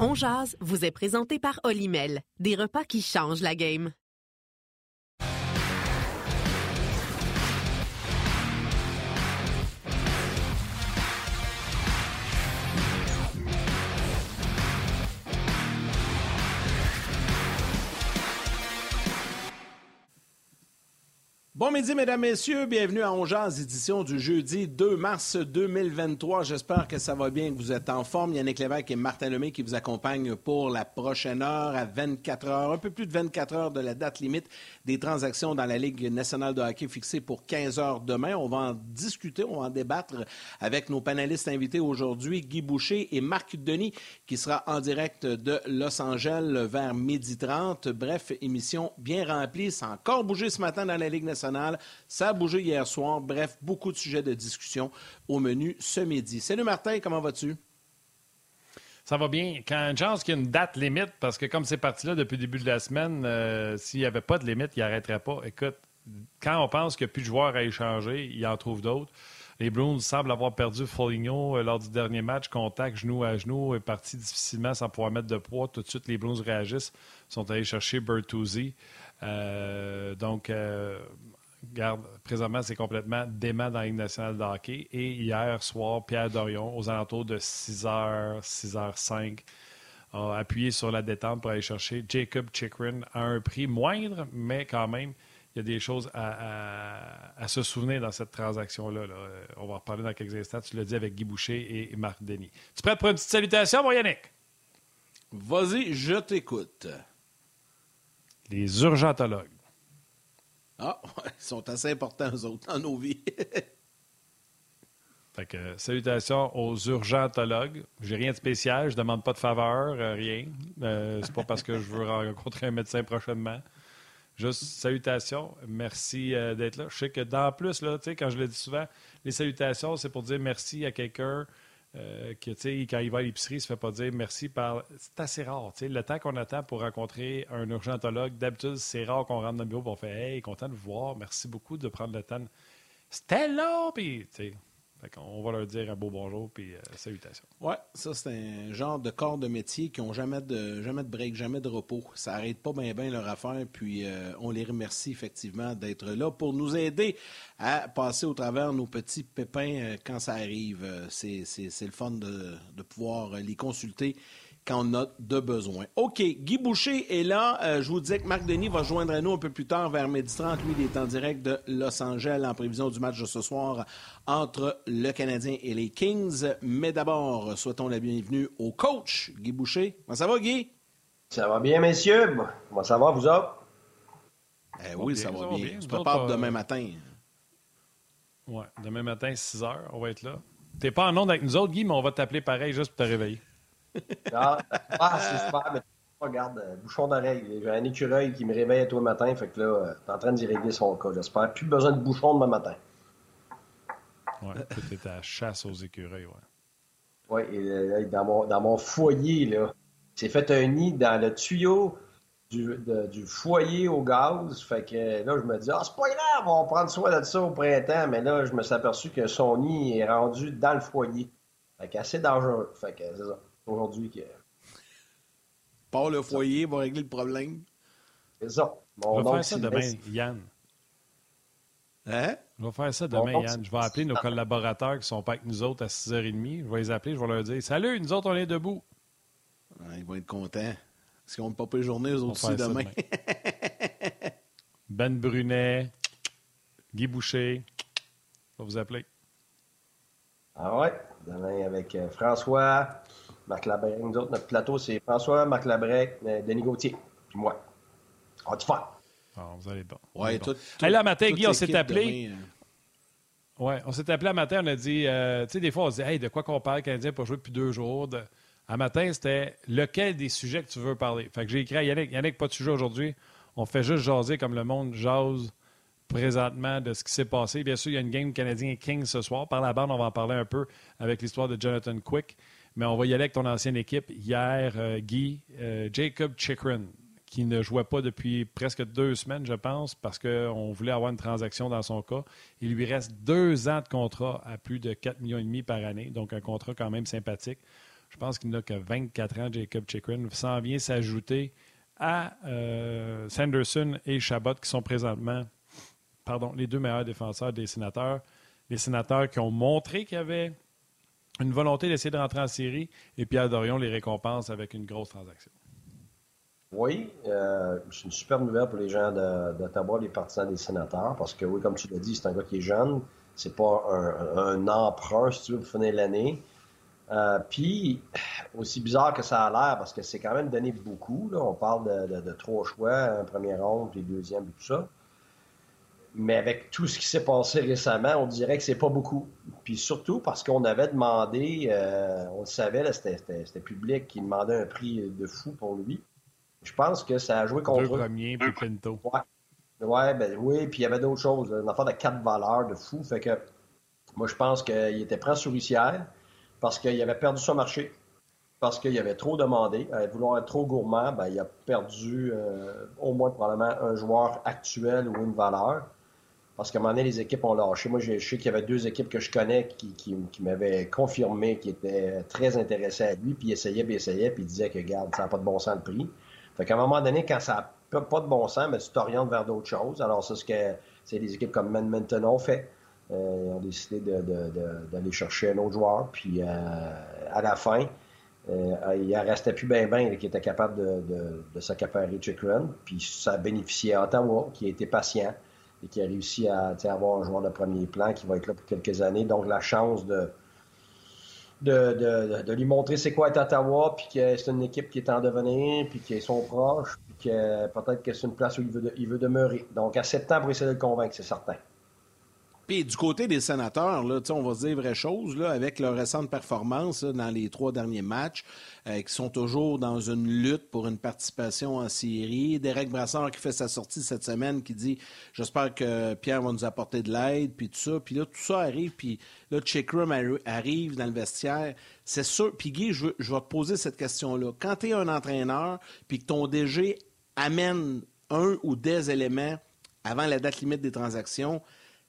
On vous est présenté par Olimel, des repas qui changent la game. Bon midi, mesdames, messieurs. Bienvenue à Ongeaz, édition du jeudi 2 mars 2023. J'espère que ça va bien, que vous êtes en forme. Yannick Lévesque et Martin Lemay qui vous accompagnent pour la prochaine heure à 24 heures, un peu plus de 24 heures de la date limite des transactions dans la Ligue nationale de hockey fixée pour 15 heures demain. On va en discuter, on va en débattre avec nos panélistes invités aujourd'hui, Guy Boucher et Marc Denis, qui sera en direct de Los Angeles vers midi 30. Bref, émission bien remplie. A encore bougé ce matin dans la Ligue nationale ça a bougé hier soir. Bref, beaucoup de sujets de discussion au menu ce midi. Salut Martin, comment vas-tu? Ça va bien. Quand une chance qu'il y a une date limite, parce que comme c'est parti là depuis le début de la semaine, euh, s'il n'y avait pas de limite, il n'arrêterait pas. Écoute, quand on pense qu'il n'y a plus de joueurs à échanger, il en trouve d'autres. Les Bruins semblent avoir perdu Foligno euh, lors du dernier match. Contact genou à genou est parti difficilement sans pouvoir mettre de poids. Tout de suite, les Bruins réagissent. sont allés chercher Bertuzzi. Euh, donc, Garde, présentement, c'est complètement dément dans la Ligue nationale de hockey. Et hier soir, Pierre Dorion, aux alentours de 6h, 6h05, a appuyé sur la détente pour aller chercher Jacob Chikrin à un prix moindre, mais quand même, il y a des choses à, se souvenir dans cette transaction-là. On va en reparler dans quelques instants. Tu l'as dit avec Guy Boucher et Marc Denis. Tu prêt pour une petite salutation, mon Yannick? Vas-y, je t'écoute. Les urgentologues. Ah, ils sont assez importants, eux autres, dans nos vies. fait que, salutations aux urgentologues. J'ai rien de spécial, je demande pas de faveur, euh, rien. Euh, c'est pas parce que je veux rencontrer un médecin prochainement. Juste salutations, merci euh, d'être là. Je sais que dans plus, là, quand je le dis souvent, les salutations, c'est pour dire merci à quelqu'un euh, que, quand il va à l'épicerie, il se fait pas dire merci par. C'est assez rare. Le temps qu'on attend pour rencontrer un urgentologue, d'habitude, c'est rare qu'on rentre dans le bureau et on fait Hey, content de vous voir, merci beaucoup de prendre le temps. C'était là, puis on va leur dire un beau bonjour puis euh, salutations. Oui, ça, c'est un genre de corps de métier qui n'ont jamais de, jamais break, jamais de repos. Ça n'arrête pas bien bien leur affaire. Puis euh, on les remercie effectivement d'être là pour nous aider à passer au travers nos petits pépins euh, quand ça arrive. C'est le fun de pouvoir les consulter quand on a de besoin. OK, Guy Boucher est là. Euh, je vous disais que Marc Denis va joindre à nous un peu plus tard vers midi 30. Lui, il est en direct de Los Angeles en prévision du match de ce soir entre le Canadien et les Kings. Mais d'abord, souhaitons la bienvenue au coach, Guy Boucher. Comment ça va, Guy? Ça va bien, messieurs. Comment ça va, vous autres? Eh oui, ça va bien. Tu prépares demain matin. Oui, demain matin, 6 h, on va être là. T'es pas en onde avec nous autres, Guy, mais on va t'appeler pareil juste pour te réveiller. Ah, ah, c'est super, mais regarde, euh, bouchon d'oreille. J'ai un écureuil qui me réveille à tous les matins, fait que là, euh, t'es en train d'y régler son cas, j'espère. Plus besoin de bouchon demain matin. Ouais, tu à chasse aux écureuils, ouais. Oui, et dans mon, dans mon foyer, là, j'ai fait un nid dans le tuyau du, du, foyer au gaz. Fait que là, je me dis, ah, c'est pas grave, on va prendre soin de ça au printemps. Mais là, je me suis aperçu que son nid est rendu dans le foyer. Fait que assez dangereux. Fait que c'est ça aujourd'hui que. Par le foyer va régler le problème. C'est ça. on va faire ça demain, Yann. Hein? Je vais faire ça demain, Yann. Je vais appeler nos collaborateurs qui sont pas avec nous autres à 6h30. Je vais les appeler, je vais leur dire Salut, nous autres, on est debout. ils vont être contents. Parce qu'on ne pas les journée, eux autres aussi, demain. ben Brunet, Guy Boucher. Je vais vous appeler. Ah ouais, demain avec euh, François, Marc Labrec. Nous autres, notre plateau, c'est François, Marc Labrec, euh, Denis Gauthier, puis moi. On va tout faire. Ah, vous allez bon. Ouais, tout, là, matin, Guy, on s'est appelé. Euh. Oui, on s'est appelé à matin, on a dit, euh, tu sais, des fois, on se dit, hey, de quoi qu'on parle, Canadien, pour jouer depuis deux jours. À matin, c'était lequel des sujets que tu veux parler? Fait que j'ai écrit à Yannick, Yannick, pas de sujet aujourd'hui. On fait juste jaser comme le monde jase présentement de ce qui s'est passé. Bien sûr, il y a une game Canadien-King ce soir. Par la bande, on va en parler un peu avec l'histoire de Jonathan Quick. Mais on va y aller avec ton ancienne équipe. Hier, euh, Guy, euh, Jacob Chikrin, qui ne jouait pas depuis presque deux semaines, je pense, parce qu'on voulait avoir une transaction dans son cas. Il lui reste deux ans de contrat à plus de 4,5 millions par année, donc un contrat quand même sympathique. Je pense qu'il n'a que 24 ans, Jacob Chikrin. S'en vient s'ajouter à euh, Sanderson et Chabot, qui sont présentement pardon, les deux meilleurs défenseurs des sénateurs. Les sénateurs qui ont montré qu'il y avait une volonté d'essayer de rentrer en série, et Pierre Dorion les récompense avec une grosse transaction. Oui, euh, c'est une super nouvelle pour les gens d'Ottawa, les partisans des sénateurs, parce que oui, comme tu l'as dit, c'est un gars qui est jeune. C'est pas un, emprunt, si tu veux, pour finir l'année. Euh, puis, aussi bizarre que ça a l'air, parce que c'est quand même donné beaucoup. Là. On parle de, trois choix, un premier ronde, puis deuxième, et tout ça. Mais avec tout ce qui s'est passé récemment, on dirait que c'est pas beaucoup. Puis surtout parce qu'on avait demandé, euh, on le savait, c'était public, qui demandait un prix de fou pour lui. Je pense que ça a joué contre Deux premiers, puis Pinto. Ouais. ben oui, puis il y avait d'autres choses. Une affaire de quatre valeurs de fou. Fait que moi, je pense qu'il était prêt souricière parce qu'il avait perdu son marché. Parce qu'il avait trop demandé. À vouloir être trop gourmand, ben, il a perdu euh, au moins probablement un joueur actuel ou une valeur. Parce qu'à un moment donné, les équipes ont lâché. Moi, je sais qu'il y avait deux équipes que je connais qui, m'avaient confirmé qu'ils étaient très intéressés à lui, puis ils essayaient, puis essayaient, puis disaient que, regarde, ça n'a pas de bon sens le prix. Fait qu'à un moment donné, quand ça n'a pas de bon sens, mais tu t'orientes vers d'autres choses. Alors, c'est ce que c'est des équipes comme Edmonton ont fait. Euh, ils ont décidé d'aller chercher un autre joueur, puis euh, à la fin, euh, il en restait plus bien ben qui était capable de, de, s'accaparer Chikrin, puis ça a bénéficié à Ottawa, qui a été patient et qui a réussi à avoir un joueur de premier plan qui va être là pour quelques années. Donc, la chance de, lui montrer c'est quoi être Ottawa, puis que c'est une équipe qui est en devenir, puis qu'ils sont proches, puis que peut-être que c'est une place où il veut, il veut demeurer. Donc, à sept ans pour essayer de le convaincre, c'est certain. Puis du côté des sénateurs, là, on va se dire vraies choses, là, avec leur récente performance dans les trois derniers matchs, euh, qui sont toujours dans une lutte pour une participation en série. Derek Brassard qui fait sa sortie cette semaine, qui dit J'espère que Pierre va nous apporter de l'aide, puis tout ça. Puis là, tout ça arrive, puis là, Chickrum arrive dans le vestiaire. C'est sûr. Puis Guy, je, je vais te poser cette question-là. Quand tu es un entraîneur, puis que ton DG amène un ou des éléments avant la date limite des transactions,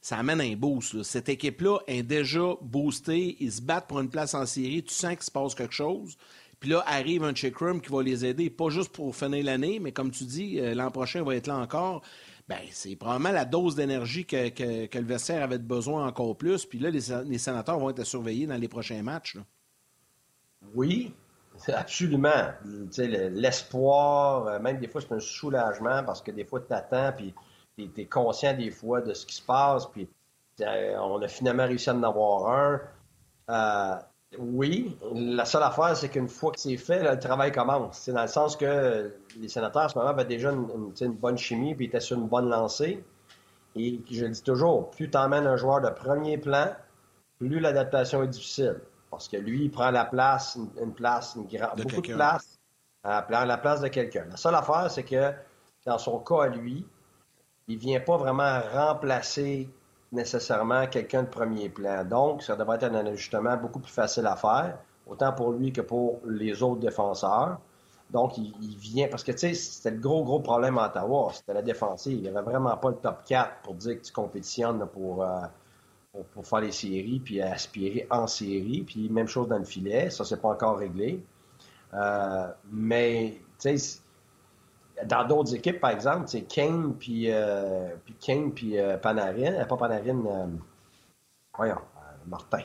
ça amène un boost. Cette équipe-là est déjà boostée. Ils se battent pour une place en série. Tu sens qu'il se passe quelque chose. Puis là, arrive un check room qui va les aider, pas juste pour finir l'année, mais comme tu dis, euh, l'an prochain va être là encore. Ben, c'est probablement la dose d'énergie que, que, le vestiaire avait besoin encore plus. Puis là, les, sénateurs vont être surveillés dans les prochains matchs. Oui, absolument. L'espoir, euh, même des fois, c'est un soulagement parce que des fois, tu attends, puis tu es, conscient des fois de ce qui se passe, puis euh, on a finalement réussi à en avoir un. Euh, oui, la seule affaire, c'est qu'une fois que c'est fait, le travail commence. C'est dans le sens que les sénateurs, à ce moment, avaient déjà une, bonne chimie, puis étaient sur une bonne lancée. Et je le dis toujours, plus tu emmènes un joueur de premier plan, plus l'adaptation est difficile. Parce que lui, il prend la place, une, place, une beaucoup de place, à la place de quelqu'un. La seule affaire, c'est que dans son cas à lui, il vient pas vraiment remplacer nécessairement quelqu'un de premier plan. Donc, ça devrait être un ajustement beaucoup plus facile à faire, autant pour lui que pour les autres défenseurs. Donc, il, vient, parce que tu sais, c'était le gros, gros problème à Ottawa, c'était la défensive. Il n'y avait vraiment pas le top 4 pour dire que tu compétitionnes euh, pour, pour, faire les séries, puis aspirer en série. Puis même chose dans le filet, ça, c'est pas encore réglé. Euh, mais, tu sais, dans d'autres équipes, par exemple, c'est Kane puis, euh, puis Kane puis euh, Panarin, euh, pas Panarin, euh, voyons, Martin,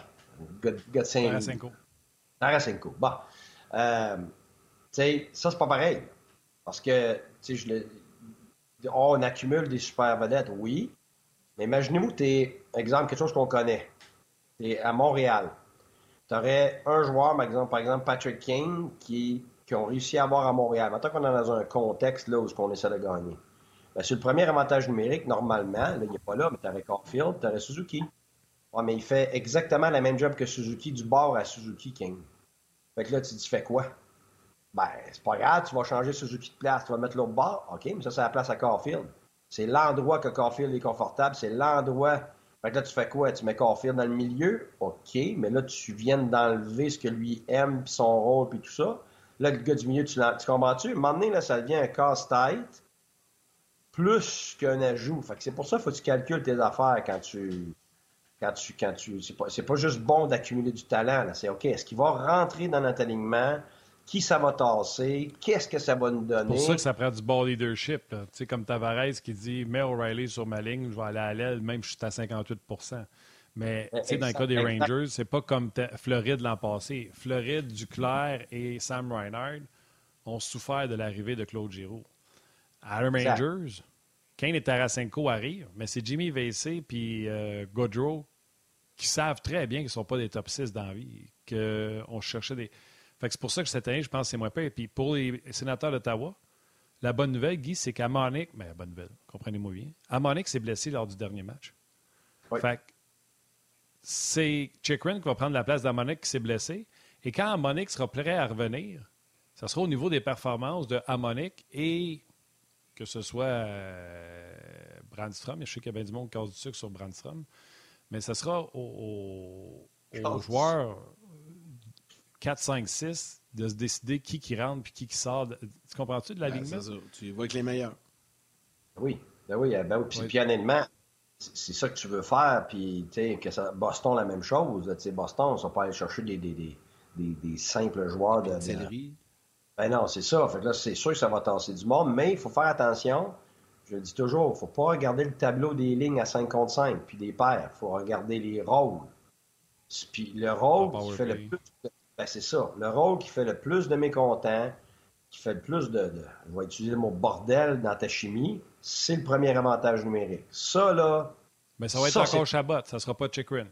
gars Saint-Louis. Tarasenko. Bon. tu sais, ça, c'est pas pareil. Parce que, tu sais, je le... Oh, on accumule des super vedettes, oui. Mais imaginez-vous, tu es, exemple, quelque chose qu'on connaît. Tu es à Montréal. Tu aurais un joueur, par exemple, par exemple Patrick Kane, qui qui ont réussi à avoir à Montréal. Maintenant qu'on est dans un contexte là, où on essaie de gagner. Ben, sur le premier avantage numérique, normalement, là, il n'est pas là, mais tu aurais Caulfield, tu aurais Suzuki. Ouais, mais il fait exactement la même job que Suzuki, du bord à Suzuki King. Fait que là, tu dis, fais quoi? Ben, c'est pas grave, tu vas changer Suzuki de place, tu vas mettre l'autre bord. OK, mais ça, c'est la place à Caulfield. C'est l'endroit que Caulfield est confortable, c'est l'endroit. Fait que là, tu fais quoi? Tu mets Caulfield dans le milieu? OK, mais là, tu viens d'enlever ce que lui aime, puis son rôle, puis tout ça. Là, le gars du milieu, tu, tu comprends-tu? Donné, là, ça devient un casse-tête plus qu'un ajout. Fait que c'est pour ça qu'il faut que tu calcules tes affaires quand tu, Quand tu, quand tu, c'est pas, pas juste bon d'accumuler du talent. C'est OK, est-ce qu'il va rentrer dans notre alignement? Qui ça va tasser? Qu'est-ce que ça va nous donner? C'est pour ça que ça prend du bon leadership. Tu sais, comme Tavares qui dit Mets O'Reilly sur ma ligne, je vais aller à l'aile, même si je suis à 58 mais dans le cas des Rangers, c'est pas comme Floride l'an passé. Floride, Duclair et Sam Reinhardt ont souffert de l'arrivée de Claude Giroux. À les Rangers, Kane et Tarasenko arrivent, mais c'est Jimmy Vesey puis euh, Godreau qui savent très bien qu'ils ne sont pas des top 6 dans la vie, qu'on cherchait des. Fait c'est pour ça que cette année, je pense que c'est moins pire. Puis pour les sénateurs d'Ottawa, la bonne nouvelle, Guy, c'est qu'Amonic, mais la bonne nouvelle, comprenez-moi bien, Amonic s'est blessé lors du dernier match. Fait c'est Chikrin qui va prendre la place d'Amonic qui s'est blessé. Et quand Amonic sera prêt à revenir, ça sera au niveau des performances de Amonic et que ce soit euh, Brandstrom. Je sais qu'il y a bien du monde qui cause du sucre sur Brandstrom. Mais ça sera aux joueurs 4, 5, 6 de se décider qui qui rentre puis qui qui sort. Tu comprends-tu de la ligne? Tu vois avec les meilleurs. Oui, ben oui, ben oui. Puis, oui. honnêtement, c'est ça que tu veux faire. Puis, tu sais, que ça, Boston, la même chose. Boston, on ne va pas aller chercher des, des, des, des, simples joueurs de. de... Ben non, c'est ça. Fait que là, c'est sûr que ça va tasser du monde, mais il faut faire attention. Je le dis toujours, il ne faut pas regarder le tableau des lignes à 5 contre 5 puis des paires. Il faut regarder les rôles. Puis le rôle qui fait le plus. Ben, c'est ça. Le rôle qui fait le plus de mécontents, qui fait le plus de, de, Je vais utiliser le mot bordel dans ta chimie, c'est le premier avantage numérique. Ça, là. Mais ça va être encore Chabot, ça ne sera pas Chikrin.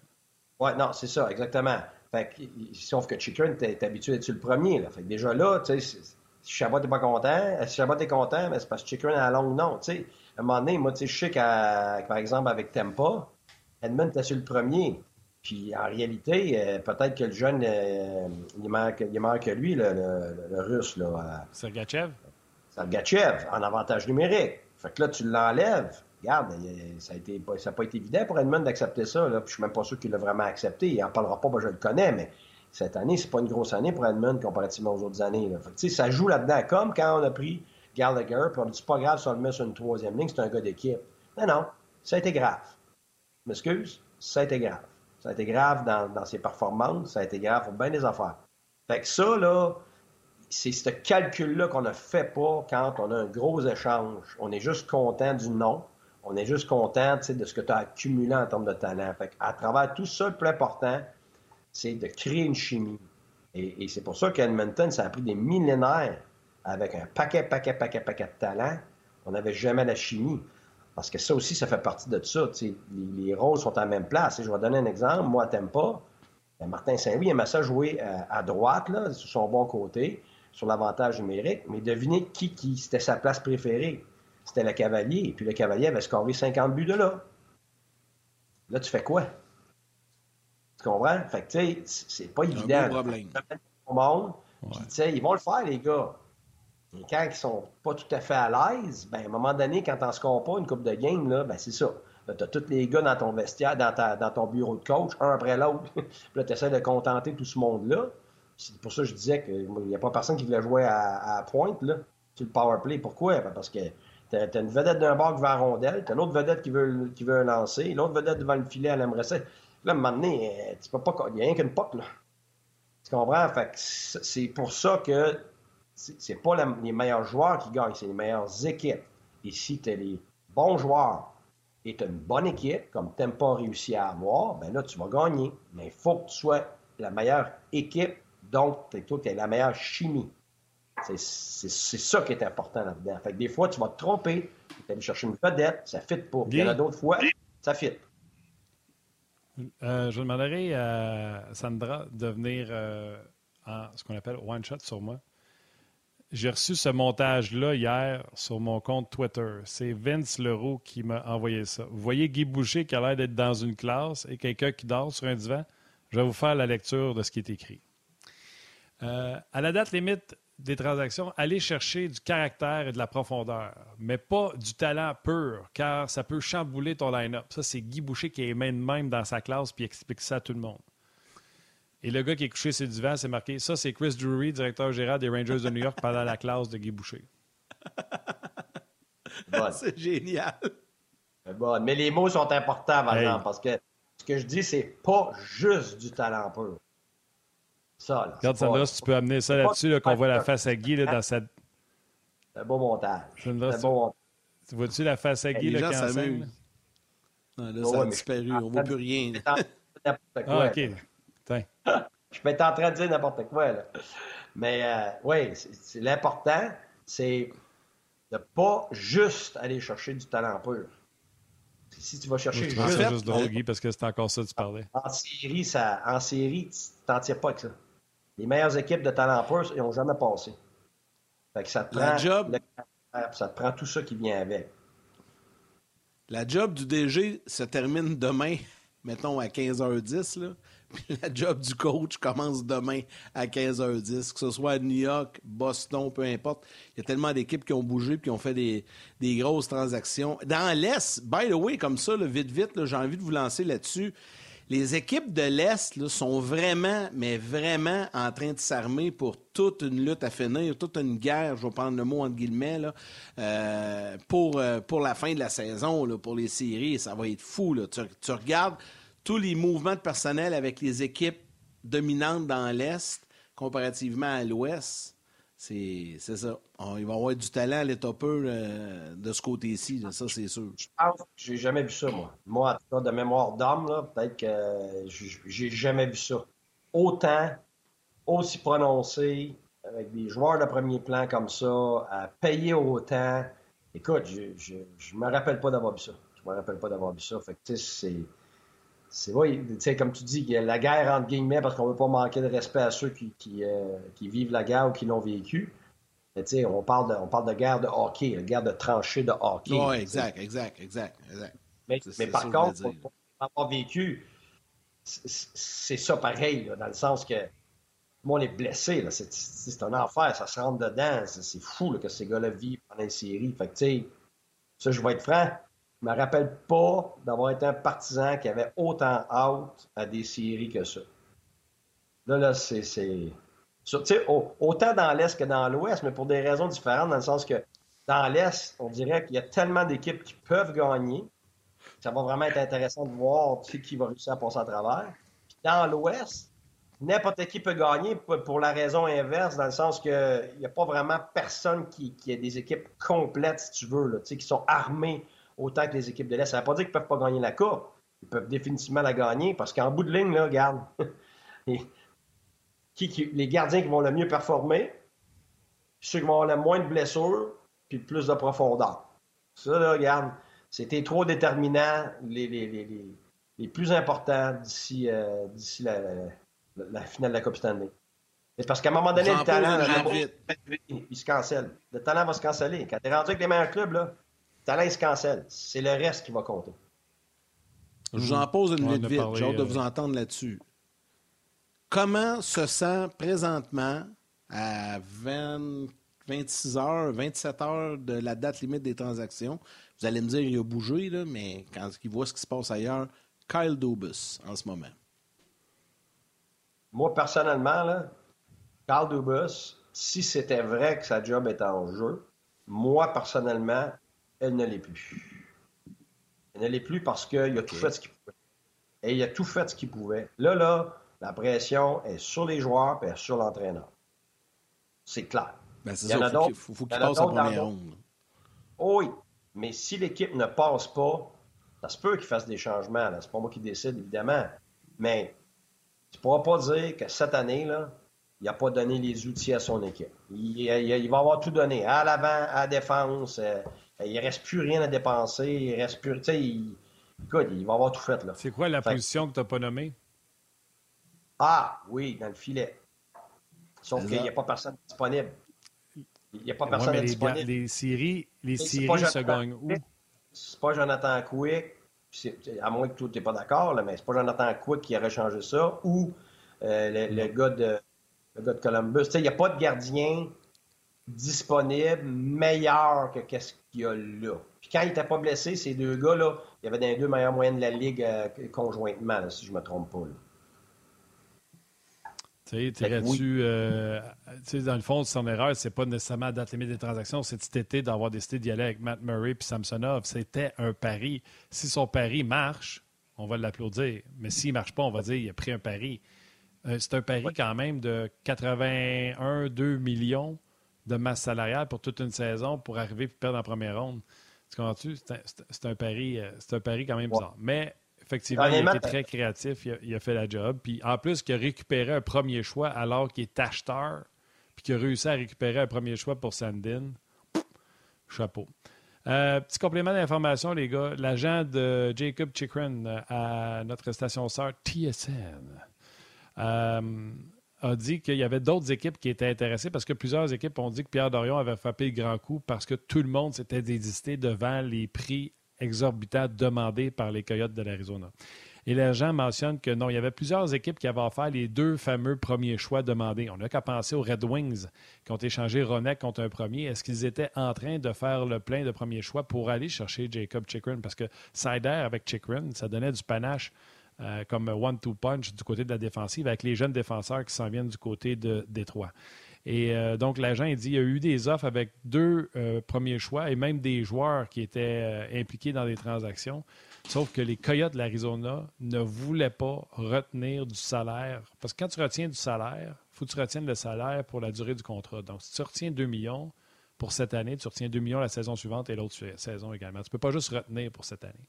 Oui, non, c'est ça, exactement. Fait que, sauf que Chikrin, t'es habitué d'être le premier. Là. Fait que déjà là, tu sais, si Chabot n'est pas content, euh, si Chabot est content, mais c'est parce que Chikrin à la longue, non. Tu sais, à un moment donné, moi, tu sais, je sais qu'à, par exemple, avec Tempa, Edmund était sur le premier. Puis en réalité, euh, peut-être que le jeune, euh, il, est meilleur que, il que lui, le, le, russe. Là, Sergachev? Sergachev, en avantage numérique. Fait que là, tu l'enlèves. Regarde, ça n'a pas été évident pour Edmund d'accepter ça. Là, puis je suis même pas sûr qu'il l'a vraiment accepté. Il n'en parlera pas, moi je le connais, mais cette année, c'est pas une grosse année pour Edmund comparativement aux autres années. Fait que, ça joue là-dedans, comme quand on a pris Gallagher, puis on dit pas grave si on le met sur une troisième ligne, c'est un gars d'équipe. Non, non, ça a été grave. M'excuse, ça a été grave. Ça a été grave dans, dans ses performances, ça a été grave pour bien des affaires. Fait que ça, là, c'est ce calcul-là qu'on ne fait pas quand on a un gros échange. On est juste content du nom. On est juste content de ce que tu as accumulé en termes de talent. Fait à travers tout ça, le plus important, c'est de créer une chimie. Et, c'est pour ça qu'Edmonton, ça a pris des millénaires avec un paquet, paquet, paquet, paquet de talent. On n'avait jamais la chimie. Parce que ça aussi, ça fait partie de ça. Les, les, rôles sont à la même place. je vais donner un exemple. Moi, t'aimes pas. Ben, Martin Saint-Louis aimait ça jouer à, euh, à droite, là, sur son bon côté sur l'avantage numérique, mais devinez qui, qui c'était sa place préférée. C'était le cavalier. Et puis le cavalier avait scoré 50 buts de là. Là, tu fais quoi? Tu comprends? Fait que, tu sais, c'est pas évident. Un problème. Monde, tu sais, ils vont le faire, les gars. Et quand ils sont pas tout à fait à l'aise, ben, à un moment donné, quand t'en scores pas une coupe de game, là, ben, c'est ça. Là, t'as tous les gars dans ton vestiaire, dans, ta, dans ton bureau de coach, un après l'autre. puis là, t'essaies de contenter tout ce monde-là. C'est pour ça que je disais qu'il n'y a pas personne qui voulait jouer à, pointe, là, sur le power play. Pourquoi? Ben, parce que tu as, une vedette d'un bord qui va à rondelle, tu as une autre vedette qui veut, qui veut lancer, l'autre vedette devant le filet, elle aimerait ça. Là, à un euh, pas. Il n'y a rien qu'une poque, là. Tu comprends? Fait c'est pour ça que c'est pas les meilleurs joueurs qui gagnent, c'est les meilleures équipes. Et si tu as les bons joueurs et tu as une bonne équipe, comme tu pas réussi à avoir, ben là, tu vas gagner. Mais il faut que tu sois la meilleure équipe donc, toi, tu as la meilleure chimie. C'est ça qui est important là-dedans. Fait que des fois, tu vas te tromper, tu vas aller chercher une vedette, ça fit pas. Il y en a d'autres fois, ça fit. Euh, je demanderai à Sandra de venir euh, en ce qu'on appelle one shot sur moi. J'ai reçu ce montage-là hier sur mon compte Twitter. C'est Vince Leroux qui m'a envoyé ça. Vous voyez Guy Boucher qui a l'air d'être dans une classe et quelqu'un qui dort sur un divan? Je vais vous faire la lecture de ce qui est écrit. Euh, à la date limite des transactions, allez chercher du caractère et de la profondeur, mais pas du talent pur, car ça peut chambouler ton line-up. Ça, c'est Guy Boucher qui est même même dans sa classe puis explique ça à tout le monde. Et le gars qui est couché sur le divan, c'est marqué ça, c'est Chris Drury, directeur général des Rangers de New York pendant la classe de Guy Boucher. C'est génial. Mais les mots sont importants, par exemple, parce que que je dis, c'est pas juste du talent pur. Ça, là. Regarde, Sandra, si tu peux amener ça là-dessus, là, qu'on voit la face à Guy là, dans sa. C'est un beau montage. Sandra, C'est un tu- beau montage. tu vois-tu la face à Guy là, gens enseigne? s'amusent. là? Non, là, Ouais, ça a disparu. On ne voit plus rien. N'importe quoi. Ah, OK. Tiens. Je peux être en train de dire n'importe quoi, là. Mais euh, oui, l'important, c'est de pas juste aller chercher du talent pur. Si tu vas chercher Je trouve juste juste drôle, Guy, parce que c'est encore ça que tu parlais. en série, ça, en série, tu t'en tires pas avec ça. Les meilleures équipes de talent pur, ils n'ont jamais passé. Fait que ça te prend job- le ça te prend tout ça qui vient avec. La job du DG se termine demain, mettons à 15h10. Là. Puis la job du coach commence demain à 15h10, que ce soit à New York, Boston, peu importe. Il y a tellement d'équipes qui ont bougé et qui ont fait des, des grosses transactions. Dans l'Est, by the way, comme ça, là, vite, vite, là, j'ai envie de vous lancer là-dessus. Les équipes de l'Est sont vraiment, mais vraiment en train de s'armer pour toute une lutte à finir, toute une guerre, je vais prendre le mot entre guillemets, euh, pour, euh, pour la fin de la saison, pour les séries. Ça va être fou. Tu regardes tous les mouvements de personnel avec les équipes dominantes dans l'Est comparativement à l'Ouest. C'est ça. Il va y avoir du talent l'état pur euh, de ce côté-ci, ça c'est sûr. Je pense que j'ai jamais vu ça, moi. Moi, en tout cas, de mémoire d'homme, là, peut-être que j'ai jamais vu ça. Autant, aussi prononcé, avec des joueurs de premier plan comme ça, à payer autant. Écoute, je, je, me rappelle pas d'avoir vu ça. Je me rappelle pas d'avoir vu ça. Fait que, c'est. C'est vrai, comme tu dis, il y a la guerre entre guillemets parce qu'on veut pas manquer de respect à ceux qui, qui, euh, qui vivent la guerre ou qui l'ont vécu. Mais on parle de, on parle de guerre de hockey, de guerre de tranchée de hockey. Oui, exact, exact, exact, exact. Mais, mais par contre, pour, pour avoir vécu, c'est ça pareil, là, dans le sens que tout le monde est blessé. C'est un enfer, ça se rentre dedans. C'est fou là, que ces gars-là vivent pendant une série. Fait que, tu sais, ça, je vais être franc, me rappelle pas d'avoir été un partisan qui avait autant hâte à des séries que ça. Là, là, c'est. autant dans l'Est que dans l'Ouest, mais pour des raisons différentes, dans le sens que dans l'Est, on dirait qu'il y a tellement d'équipes qui peuvent gagner. Ça va vraiment être intéressant de voir qui va réussir à passer à travers. Dans l'Ouest, n'importe qui peut gagner pour, la raison inverse, dans le sens qu'il n'y a pas vraiment personne qui, a des équipes complètes, si tu veux, là, qui sont armées autant que les équipes de l'Est. Ça ne veut pas dire qu'ils ne peuvent pas gagner la Coupe. Ils peuvent définitivement la gagner parce qu'en bout de ligne, là, regarde, et- qui, qui- les gardiens qui vont le mieux performer, ceux qui vont avoir le moins de blessures, puis plus de profondeur. Ça, là, regarde, c'était trop déterminant, les, les, les, les, les plus importants d'ici euh, la, la- la finale de la Coupe Stanley. C'est parce qu'à un moment donné, le talent, là, il se cancelle. Le talent va se canceller. Quand tu es rendu avec les meilleurs clubs, là, il se cancelle. C'est le reste qui va compter. Je vous en pose une en vite J'ai hâte de euh, vous entendre là-dessus. Comment se sent présentement à 20 26 heures, 27 heures de la date limite des transactions? Vous allez me dire il a bougé, là, mais quand il voit ce qui se passe ailleurs, Kyle Dubus en ce moment. Moi, personnellement, là, Carl Dubus, si c'était vrai que sa job était en jeu, moi, personnellement, elle ne l'est plus. Elle ne l'est plus parce qu'il a tout fait ce qu'il pouvait. Et il a tout fait ce qu'il pouvait. Là, là, la pression est sur les joueurs et sur l'entraîneur. C'est clair. Ben, c'est Il y en ça, a faut qu'il faut, faut passe en première ronde. oui, mais si l'équipe ne passe pas, ça se peut qu'il fasse des changements. C'est pas moi qui décide, évidemment. Mais tu ne pourras pas dire que cette année, là, il n'a pas donné les outils à son équipe. Il, il- il va avoir tout donné. À l'avant, à la défense. Euh, il ne reste plus rien à dépenser. Il reste plus. Tu sais, il, écoute, il va avoir tout fait. Là. C'est quoi la Fait- position que tu n'as pas nommée? Ah, oui, dans le filet. Sauf qu'il n'y a pas personne disponible. Il n'y a pas Ouais, personne mais les, disponible. les séries, les séries se gagnent où? C'est pas Jonathan Quick, à moins que tu n'es pas d'accord, là, mais c'est pas Jonathan Quick qui aurait changé ça, ou euh, le, le gars de, le gars de Columbus. Tu sais, Il n'y a pas de gardien disponible meilleur que qu'est-ce qu'il y a là. Puis quand il n'était pas blessé, ces deux gars-là, il y avait dans les deux meilleures moyennes de la Ligue euh, conjointement, là, si je ne me trompe pas. là. Tu euh, tu sais, dans le fond, son erreur, c'est pas nécessairement la date limite des transactions, c'est cet été d'avoir décidé d'y aller avec Matt Murray puis Samsonov. C'était un pari. Si son pari marche, on va l'applaudir. Mais s'il ne marche pas, on va dire qu'il a pris un pari. Euh, c'est un pari quand même de 81-2 millions de masse salariale pour toute une saison pour arriver et perdre en première ronde. Tu comprends-tu? C'est un, pari, euh, c'est un pari quand même bizarre. Mais effectivement, il a été très créatif, il a, fait la job. Puis en plus, qu'il a récupéré un premier choix alors qu'il est acheteur, puis qu'il a réussi à récupérer un premier choix pour Sandin, chapeau. Euh, petit complément d'information, les gars. L'agent de Jacob Chikrin euh, à notre station sœur TSN euh, a dit qu'il y avait d'autres équipes qui étaient intéressées parce que plusieurs équipes ont dit que Pierre Dorion avait frappé le grand coup parce que tout le monde s'était désisté devant les prix exorbitants demandés par les Coyotes de l'Arizona. Et l'agent mentionne que non, il y avait plusieurs équipes qui avaient offert les deux fameux premiers choix demandés. On n'a qu'à penser aux Red Wings qui ont échangé Ronek contre un premier. Est-ce qu'ils étaient en train de faire le plein de premiers choix pour aller chercher Jacob Chikrin? Parce que Sider avec Chikrin, ça donnait du panache euh, comme one-two punch du côté de la défensive avec les jeunes défenseurs qui s'en viennent du côté de Détroit. Et euh, donc, l'agent dit qu'il y a eu des offres avec deux euh, premiers choix et même des joueurs qui étaient impliqués dans des transactions. Sauf que les Coyotes de l'Arizona ne voulaient pas retenir du salaire. Parce que quand tu retiens du salaire, il faut que tu retiennes le salaire pour la durée du contrat. Donc, si tu retiens 2 millions pour cette année, tu retiens 2 millions la saison suivante et l'autre saison également. Tu ne peux pas juste retenir pour cette année.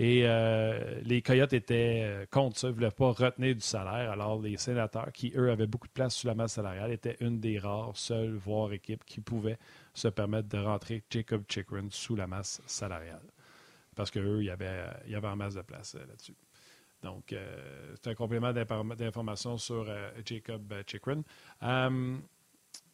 Et euh, les Coyotes étaient euh, contre ça, ils ne voulaient pas retenir du salaire. Alors, les sénateurs, qui eux avaient beaucoup de place sous la masse salariale, étaient une des rares seules, voire équipes, qui pouvaient se permettre de rentrer Jacob Chikrin sous la masse salariale parce qu'eux, il y avait, y avait en masse de place euh, là-dessus. Donc, c'est un complément d'information sur Jacob Chikrin.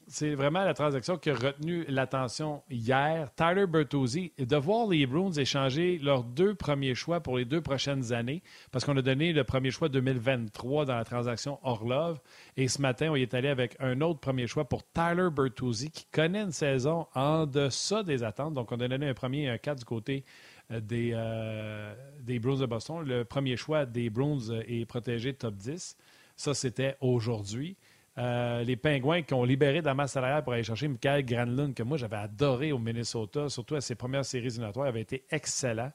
C'est vraiment la transaction qui a retenu l'attention hier. Tyler Bertozzi, de voir les Bruins échanger leurs deux premiers choix pour les deux prochaines années, parce qu'on a donné le premier choix 2023 dans la transaction Orlov, et ce matin, on y est allé avec un autre premier choix pour Tyler Bertozzi, qui connaît une saison en deçà des attentes. Donc, on a donné un premier et un 4 du côté euh, des, euh, des Bruins de Boston. Le premier choix des Bruins est protégé top 10. Ça, c'était aujourd'hui. Euh, les Pingouins qui ont libéré de la masse salariale pour aller chercher Michael Granlund, que moi j'avais adoré au Minnesota, surtout à ses premières séries éliminatoires, avait été excellent.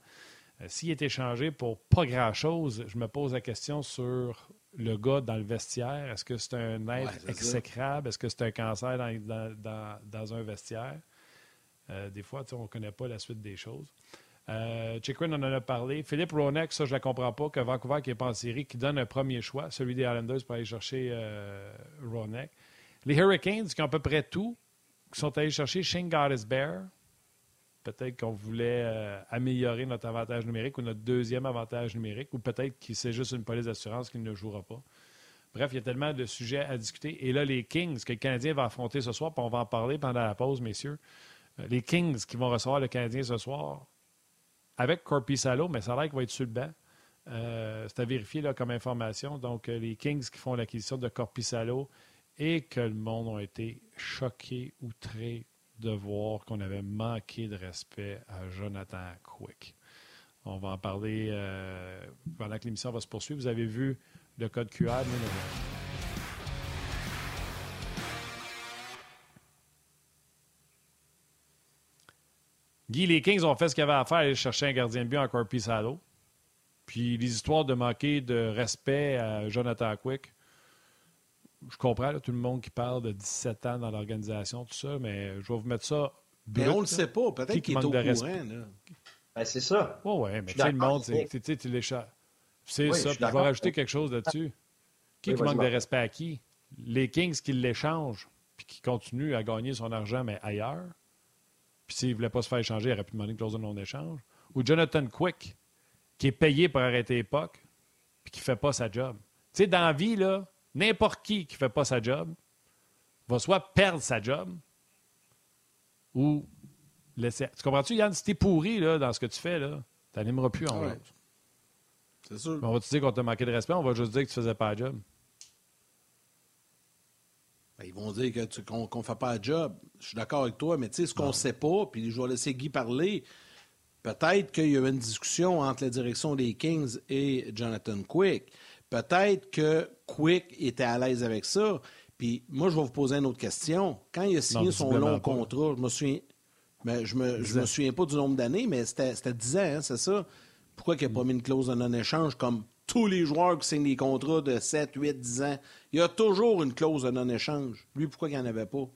S'il est échangé pour pas grand-chose, je me pose la question sur le gars dans le vestiaire. Est-ce que c'est un être exécrable? Est-ce que c'est un cancer dans, dans, un vestiaire? des fois, on ne connaît pas la suite des choses. Euh, en a parlé. Philippe Ronex, ça, je ne la comprends pas, que Vancouver, qui n'est pas en série, qui donne un premier choix, celui des Islanders, pour aller chercher euh, Ronek. Les Hurricanes, qui ont à peu près tout, qui sont allés chercher Shane Bear. Peut-être qu'on voulait euh, améliorer notre avantage numérique ou notre deuxième avantage numérique, ou peut-être que c'est juste une police d'assurance qui ne jouera pas. Bref, il y a tellement de sujets à discuter. Et là, les Kings, que le Canadien va affronter ce soir, puis on va en parler pendant la pause, messieurs. Euh, les Kings qui vont recevoir le Canadien ce soir, avec Corpi Salo, mais ça a l'air qu'il va être sur le banc. Euh, c'est à vérifier comme information. Donc, euh, les Kings qui font l'acquisition de Corpi Salo et que le monde a été choqué, outré de voir qu'on avait manqué de respect à Jonathan Quick. On va en parler euh, pendant que l'émission va se poursuivre. Vous avez vu le code QR. Guy, les Kings ont fait ce qu'ils avaient à faire, aller chercher un gardien de but encore plus à l'eau. Puis les histoires de manquer de respect à Jonathan Quick, je comprends tout le monde qui parle de 17 ans dans l'organisation, tout ça, mais je vais vous mettre ça. mais on ne le sait pas. Peut-être qu'il est au courant. Ben, c'est ça. Oui, oui, mais tu sais, le monde, tu les C'est ça. Puis je vais rajouter quelque chose là-dessus. Qui, qui manque de respect à qui? Les Kings qui l'échangent puis qui continuent à gagner son argent, mais ailleurs? Puis s'il ne voulait pas se faire échanger, il aurait pu demander une clause de non-échange. Ou Jonathan Quick, qui est payé pour arrêter l'époque, puis qui ne fait pas sa job. Tu sais, dans la vie, là, n'importe qui qui ne fait pas sa job va soit perdre sa job ou laisser. Tu comprends-tu, Yann? Si t'es pourri là, dans ce que tu fais, là, tu n'animeras plus en ouais. C'est sûr. on va te dire qu'on t'a manqué de respect, on va juste dire que tu faisais pas la job. Ben, ils vont dire qu'on ne fait pas un job. Je suis d'accord avec toi, mais tu sais, ce qu'on ne sait pas, puis je vais laisser Guy parler, peut-être qu'il y a eu une discussion entre la direction des Kings et Jonathan Quick. Peut-être que Quick était à l'aise avec ça. Puis moi, je vais vous poser une autre question. Quand il a signé son long contrat, je me souviens, mais ben, je me, me souviens pas du nombre d'années, mais c'était 10 ans, hein, c'est ça? Pourquoi il n'a pas mis une clause de non-échange comme tous les joueurs qui signent des contrats de 7, 8, 10 ans? Il y a toujours une clause de non-échange. Lui, pourquoi il n'y en avait pas?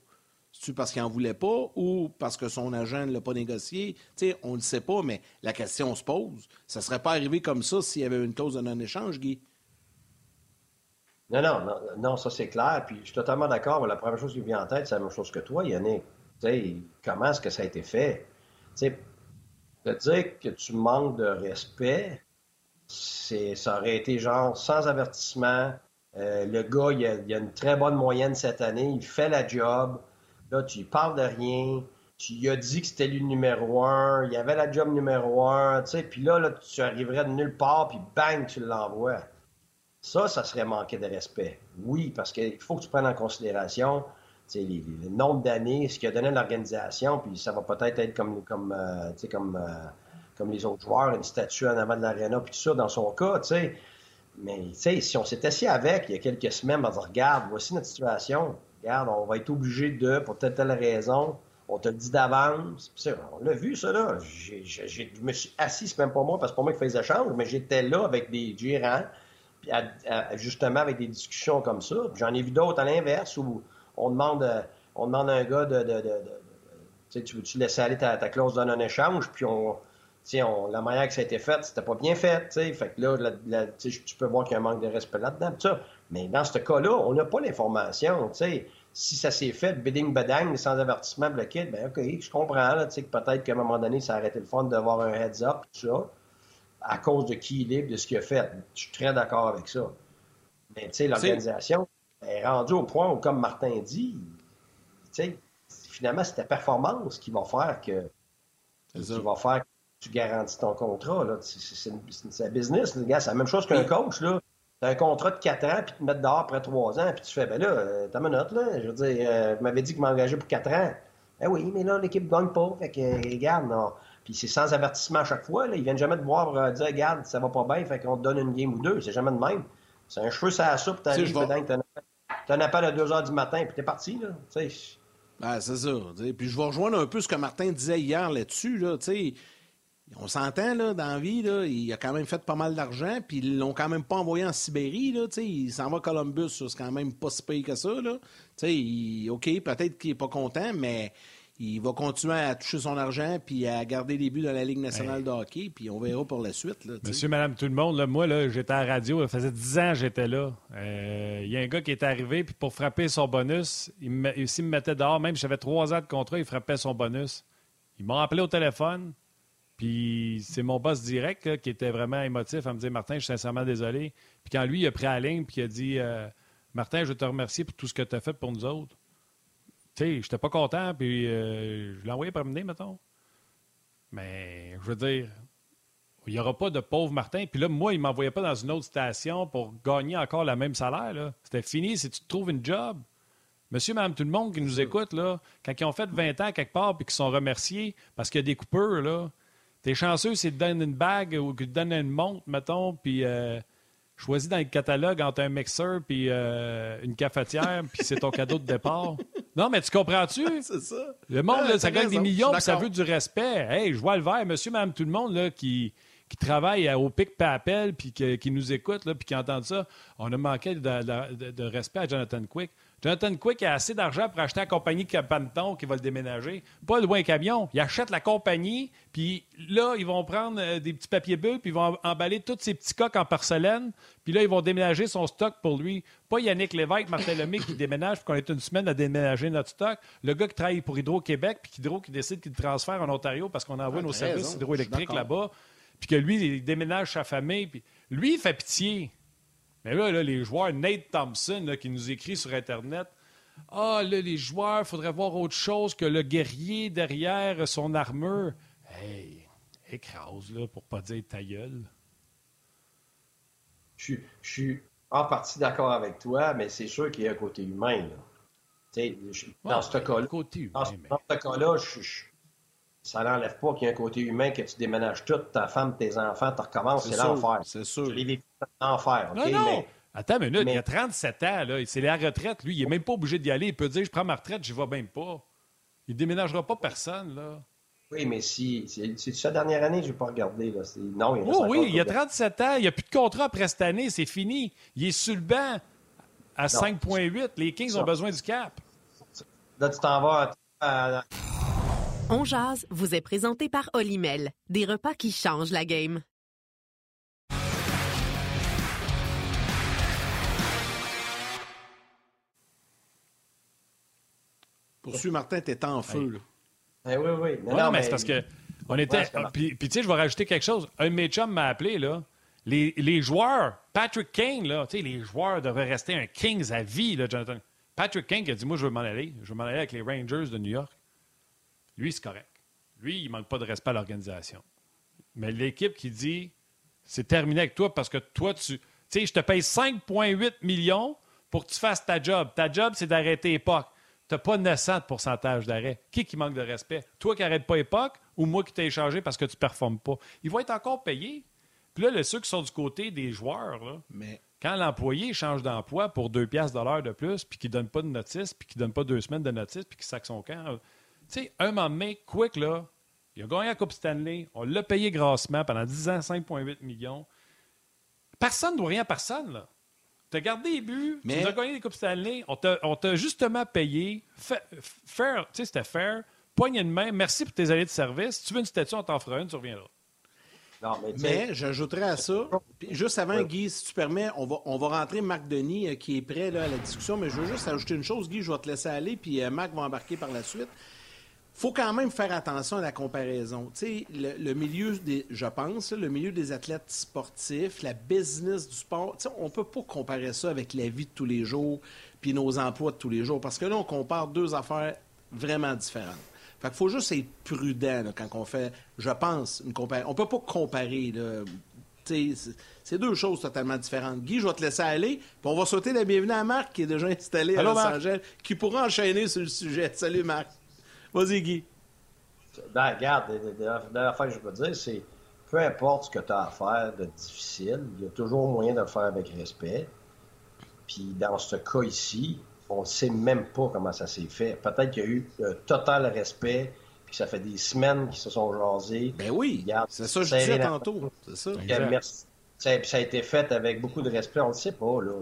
C'est-tu parce qu'il n'en voulait pas ou parce que son agent ne l'a pas négocié? on ne le sait pas, mais la question se pose. Ça ne serait pas arrivé comme ça s'il y avait une clause de non-échange, Guy? Non, non, non, ça c'est clair. Puis je suis totalement d'accord. La première chose qui me vient en tête, c'est la même chose que toi, Yannick. comment est-ce que ça a été fait? sais, de dire que tu manques de respect, ça aurait été genre sans avertissement. Euh, le gars, il a, a, une très bonne moyenne cette année, il fait la job. Là, tu lui parles de rien. Tu lui as dit que c'était le numéro un. Il avait la job numéro un. Puis là, là, tu arriverais de nulle part, puis bang, tu l'envoies. Ça, ça serait manquer de respect. Oui, parce qu'il faut que tu prennes en considération le nombre d'années, ce qu'il a donné à l'organisation, puis ça va peut-être être comme, comme, euh, comme, euh, comme les autres joueurs, une statue en avant de l'aréna, puis tout ça, dans son cas, tu sais. Mais si on s'est assis avec il y a quelques semaines, on va dire, regarde, voici notre situation, regarde, on va être obligé de, pour telle telle raison, on te le dit d'avance. On l'a vu, ça, là. je me suis assis, c'est même pas moi, parce que pas moi qui fais les échanges, mais j'étais là avec des gérants, puis justement avec des discussions comme ça. J'en ai vu d'autres à l'inverse où on demande, euh, on demande à un gars de, de, de, tu veux-tu laisser aller ta, clause de non-échange, puis on, on, la manière que ça a été fait, c'était pas bien fait, fait que là, tu peux voir qu'il y a un manque de respect là-dedans, Mais dans ce cas-là, on n'a pas l'information, Si ça s'est fait, bidding badang, sans avertissement bloqué, ben OK, je comprends, là, que peut-être qu'à un moment donné, ça a arrêté le fun d'avoir un heads-up, tout ça, à cause de qui il est, de ce qu'il a fait. Je suis très d'accord avec ça. Mais, l'organisation, est rendu au point où, comme Martin dit, finalement, c'est ta performance qui va faire que, qui va faire que tu garantis ton contrat. C'est un business. C'est la même chose qu'un coach. Là. Tu as un contrat de 4 ans, puis tu te mets dehors après 3 ans, puis tu fais, ben là, euh, t'as ma note, là. Je veux dire, euh, m'avais dit qu'il m'engageait pour 4 ans. Ben oui, mais là, l'équipe ne gagne pas. Fait que, euh, regarde, non. Puis c'est sans avertissement à chaque fois. Là. Ils viennent jamais te voir euh, dire, regarde, ça va pas bien, fait qu'on te donne une game ou deux. C'est jamais de même. C'est un cheveu ça la soupe, tu tu un appel à 2 h du matin, puis t'es parti, là. Ben, c'est ça. Puis je vais rejoindre un peu ce que Martin disait hier là-dessus. Là, on s'entend, là, dans la vie, là, il a quand même fait pas mal d'argent, puis ils l'ont quand même pas envoyé en Sibérie, là, il s'en va à Columbus, c'est quand même pas si payé que ça, là. Il, OK, peut-être qu'il est pas content, mais il va continuer à toucher son argent puis à garder les buts dans la Ligue nationale de hockey, puis on verra pour la suite. Monsieur, madame, tout le monde, là, moi, là, j'étais à la radio, ça faisait 10 ans que j'étais là. Euh, il y a un gars qui est arrivé, puis pour frapper son bonus, il me, me mettait dehors, même si j'avais trois ans de contrat, il frappait son bonus. Il m'a appelé au téléphone, puis c'est mon boss direct qui était vraiment émotif à me dire Martin, je suis sincèrement désolé. Puis quand lui, il a pris la ligne, puis il a dit euh, Martin, je te remercie pour tout ce que tu as fait pour nous autres tu sais, j'étais pas content, puis euh, je l'ai envoyé promener, mettons. Mais, je veux dire, il n'y aura pas de pauvre Martin. Puis là, moi, il ne m'envoyait pas dans une autre station pour gagner encore le même salaire. C'était fini si tu te trouves une job. Monsieur, madame, tout le monde qui nous écoute, là, quand ils ont fait 20 ans quelque part puis qu'ils sont remerciés parce qu'il y a des coupeurs, là, t'es chanceux, c'est de donner une bague ou de donner une montre, mettons, puis euh, choisis dans le catalogue entre un mixeur puis euh, une cafetière, puis c'est ton cadeau de départ. Non, mais tu comprends-tu? c'est ça. Le monde, ça gagne des millions, puis ça veut du respect. Hey, je vois le vert, monsieur, madame, tout le monde là, qui, qui travaille au pic appel puis qui, nous écoute, là, puis qui entend ça. On a manqué de, de respect à Jonathan Quick. Jonathan Quick a assez d'argent pour acheter la compagnie Capanton qui va le déménager. Pas loin camion. Il achète la compagnie, puis là, ils vont prendre euh, des petits papiers bulles, puis ils vont emballer tous ces petits coques en porcelaine, puis là, ils vont déménager son stock pour lui. Pas Yannick Lévesque, Martin Lemay qui déménage, puis qu'on est une semaine à déménager notre stock. Le gars qui travaille pour Hydro-Québec, puis Hydro qui décide qu'il transfère en Ontario parce qu'on envoie nos services hydroélectriques là-bas, puis que lui, il déménage sa famille. Puis lui, il fait pitié. Mais là, les joueurs, Nate Thompson, qui nous écrit sur Internet, ah, là, les joueurs, il faudrait voir autre chose que le guerrier derrière son armure. Hey, écrase, là, pour pas dire ta gueule. Je, suis en partie d'accord avec toi, mais c'est sûr qu'il y a un côté humain, là. dans ce cas-là, dans, ce cas-là, ça n'enlève pas qu'il y a un côté humain que tu déménages tout, ta femme, tes enfants, tu recommences, c'est l'enfer. C'est sûr. l'enfer. Non, non. Attends une minute, il a 37 ans, là. C'est la retraite. Lui, il n'est même pas obligé d'y aller. Il peut dire Je prends ma retraite, je ne vais même pas. Il ne déménagera pas personne, là. Oui, mais si. C'est sa dernière année, je n'ai pas regardé. Là. Non, il oh, oui, il a 37 ans. Il n'y a plus de contrat après cette année. C'est fini. Il est sur le banc à 5,8. Les Kings ont besoin du cap. Là, tu t'en vas à... On jase vous est présenté par Olimel. Des repas qui changent la game. Poursuis, Martin, t'es en feu. Là. Eh oui, oui. Non, mais, c'est parce que. On était. puis, tu sais, je vais rajouter quelque chose. Un de mes chums m'a appelé, là. Les, les, joueurs, Patrick Kane, là, tu sais, les joueurs devraient rester un Kings à vie, là, Jonathan. Patrick Kane qui a dit Moi, je veux m'en aller. Je veux m'en aller avec les Rangers de New York. Lui, c'est correct. Lui, il manque pas de respect à l'organisation. Mais l'équipe qui dit C'est terminé avec toi parce que toi, tu. Tu sais, je te paye 5,8 millions pour que tu fasses ta job. Ta job, c'est d'arrêter époque tu n'as pas 900 de pourcentage d'arrêt. Qui qui manque de respect? Toi qui n'arrêtes pas époque ou moi qui t'ai échangé parce que tu ne performes pas? Ils vont être encore payés. Puis là, ceux qui sont du côté des joueurs, là, Mais... quand l'employé change d'emploi pour 2 piastres de l'heure de plus, puis qu'il ne donne pas de notice, puis qu'il ne donne pas deux semaines de notice, puis qu'il sac son camp, tu sais, un moment donné, Quick, là, il a gagné la Coupe Stanley, on l'a payé grassement pendant 10 ans, 5,8 millions. Personne ne doit rien à personne, là. Tu as gardé les buts, mais... tu as gagné des Coupes Stanley, on t'a justement payé. Faire, tu sais, c'était fair. Poignée de main, merci pour tes années de service. Si tu veux une statue, on t'en fera une, tu reviendras. Non, mais, mais j'ajouterais à ça, juste avant, Guy, si tu permets, on va, on va rentrer Marc Denis euh, qui est prêt là, à la discussion, mais je veux juste ajouter une chose, Guy, je vais te laisser aller, puis euh, Marc va embarquer par la suite faut quand même faire attention à la comparaison. Tu sais, le, milieu des, je pense, le milieu des athlètes sportifs, la business du sport, tu sais, on peut pas comparer ça avec la vie de tous les jours puis nos emplois de tous les jours parce que là, on compare deux affaires vraiment différentes. Fait qu'il faut juste être prudent quand on fait, je pense, une comparaison. On peut pas comparer, C'est deux choses totalement différentes. Guy, je vais te laisser aller. Puis on va sauter la bienvenue à Marc, qui est déjà installé à Los Angeles, qui pourra enchaîner sur le sujet. Salut, Marc. Vas-y, Guy. Ben, regarde, la dernière fois que je peux dire, c'est peu importe ce que tu as à faire de difficile, il y a toujours moyen de le faire avec respect. Puis dans ce cas ici, on ne sait même pas comment ça s'est fait. Peut-être qu'il y a eu un total respect, puis ça fait des semaines qu'ils se sont jasés. Ben oui, c'est ça que je disais tantôt. C'est ça. Ça, ça, a été fait avec beaucoup de respect, on ne sait pas. Là,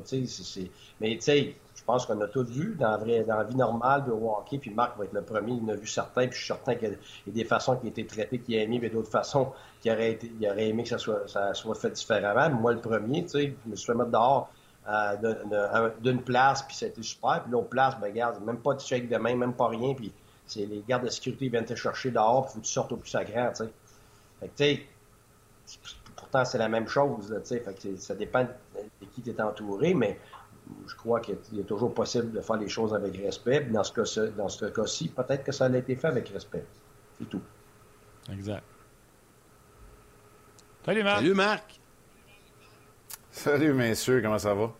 Mais tu sais, je pense qu'on a tout vu dans, la vie normale de hockey, puis Marc va être le premier, il en a vu certains, puis je suis certain qu'il y a des façons qui ont été traitées qu'il a aimé, mais d'autres façons qu'il aurait, aurait aimé que ça soit, ça soit fait différemment. Moi, le premier, tu sais, je me suis fait mettre dehors euh, d'une place, puis c'était super, puis l'autre place, ben regarde, même pas de chèque de main, même pas rien, puis c'est les gardes de sécurité viennent te chercher dehors, puis faut que tu sortes au plus sacré, tu sais. Fait que, tu sais, pourtant, c'est la même chose, tu sais, fait que ça dépend de qui t'es entouré, mais je crois qu'il est toujours possible de faire les choses avec respect. Dans ce cas-ci, dans ce cas-ci, peut-être que ça a été fait avec respect. C'est tout. Exact. Salut Marc. Salut Marc. Salut messieurs, comment ça va?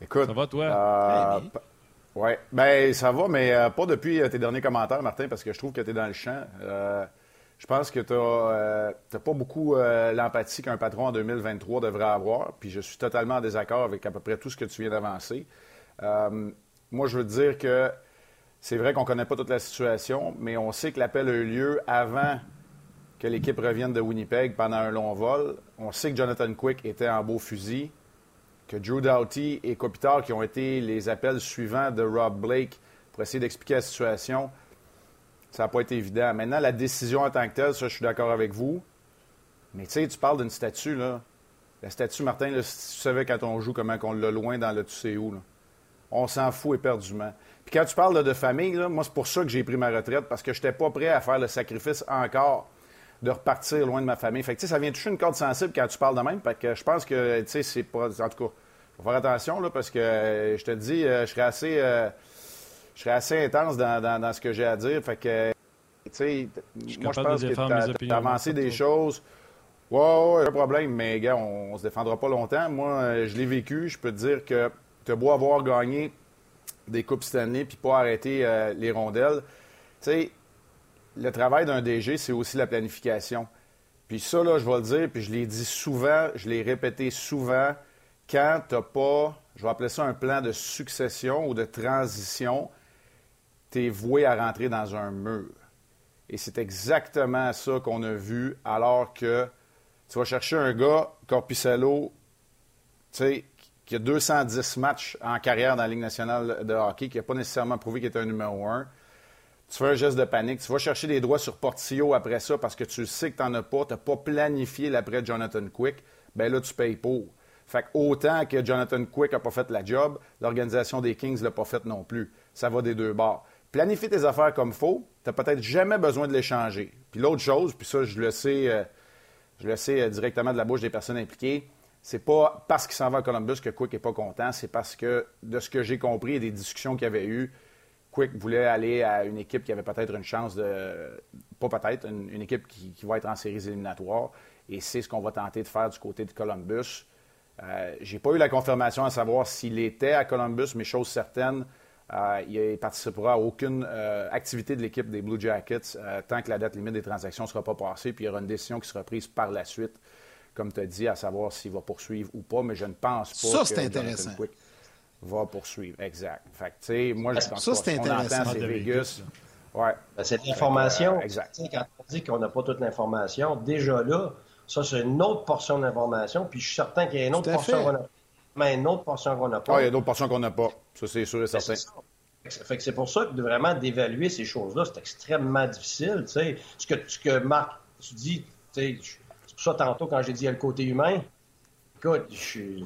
Écoute. Ça va toi? Euh, oui. Ben, ça va, mais euh, pas depuis euh, tes derniers commentaires, Martin, parce que je trouve que tu es dans le champ. Je pense que tu n'as euh, pas beaucoup euh, l'empathie qu'un patron en 2023 devrait avoir, puis je suis totalement en désaccord avec à peu près tout ce que tu viens d'avancer. Euh, moi, je veux te dire que c'est vrai qu'on ne connaît pas toute la situation, mais on sait que l'appel a eu lieu avant que l'équipe revienne de Winnipeg pendant un long vol. On sait que Jonathan Quick était en beau fusil, que Drew Doughty et Kopitar, qui ont été les appels suivants de Rob Blake pour essayer d'expliquer la situation, ça n'a pas été évident. Maintenant, la décision en tant que telle, ça, je suis d'accord avec vous. Mais tu sais, tu parles d'une statue, là. La statue, Martin, tu savais quand on joue comment on l'a loin dans le tu sais où, là. On s'en fout éperdument. Puis quand tu parles de famille, là, moi, c'est pour ça que j'ai pris ma retraite, parce que je n'étais pas prêt à faire le sacrifice encore de repartir loin de ma famille. Fait que, ça vient toucher une corde sensible quand tu parles de même. Fait que je pense que, tu sais, c'est pas... En tout cas, faut faire attention, là, parce que euh, je te dis, euh, je serais assez... Euh, je serais assez intense dans, ce que j'ai à dire. Fait que, sais, moi, je pense que tu as, avancé des choses. Ouais, ouais, pas de problème, mais gars, on, ne se défendra pas longtemps. Moi, euh, je l'ai vécu. Je peux te dire que tu as beau avoir gagné des Coupes Stanley puis pas arrêter euh, les rondelles. Tu sais, le travail d'un DG, c'est aussi la planification. Puis ça, là, je vais le dire, puis je l'ai dit souvent, je l'ai répété souvent, quand tu n'as pas, je vais appeler ça un plan de succession ou de transition, tu es voué à rentrer dans un mur. Et c'est exactement ça qu'on a vu, alors que tu vas chercher un gars, Corpicello, qui a 210 matchs en carrière dans la Ligue nationale de hockey, qui n'a pas nécessairement prouvé qu'il était un numéro un. Tu fais un geste de panique. Tu vas chercher des droits sur Portillo après ça parce que tu sais que tu n'en as pas. Tu n'as pas planifié l'après Jonathan Quick. Ben là, tu payes pour. Fait que autant que Jonathan Quick n'a pas fait la job, l'organisation des Kings ne l'a pas fait non plus. Ça va des deux bords. Planifie tes affaires comme faut. Tu n'as peut-être jamais besoin de les changer. Puis l'autre chose, puis ça, je le sais, euh, euh, directement de la bouche des personnes impliquées, c'est pas parce qu'il s'en va à Columbus que Quick n'est pas content. C'est parce que, de ce que j'ai compris et des discussions qu'il y avait eues, Quick voulait aller à une équipe qui avait peut-être une chance de. Pas peut-être, une, équipe qui, va être en séries éliminatoires. Et c'est ce qu'on va tenter de faire du côté de Columbus. Euh, j'ai pas eu la confirmation à savoir s'il était à Columbus, mais chose certaine, euh, il ne participera à aucune euh, activité de l'équipe des Blue Jackets euh, tant que la date limite des transactions ne sera pas passée, puis il y aura une décision qui sera prise par la suite, comme tu as dit, à savoir s'il va poursuivre ou pas, mais je ne pense pas ça, c'est intéressant. Quick va poursuivre. Exact. Fait que, tu sais, moi, je pense ça, c'est intéressant. c'est Vegas. Ouais. Ben, c'est l'information. exact. Quand on dit qu'on n'a pas toute l'information, déjà là, ça, c'est une autre portion d'information, puis je suis certain qu'il y a une autre portion mais une autre portion qu'on n'a pas. Ah, il y a d'autres portions qu'on n'a pas. Ça, c'est sûr et certain. Fait que c'est pour ça que de vraiment d'évaluer ces choses-là, c'est extrêmement difficile. sais. Ce que, ce que Marc, tu dis, c'est pour ça tantôt quand j'ai dit il y a le côté humain. Écoute, je,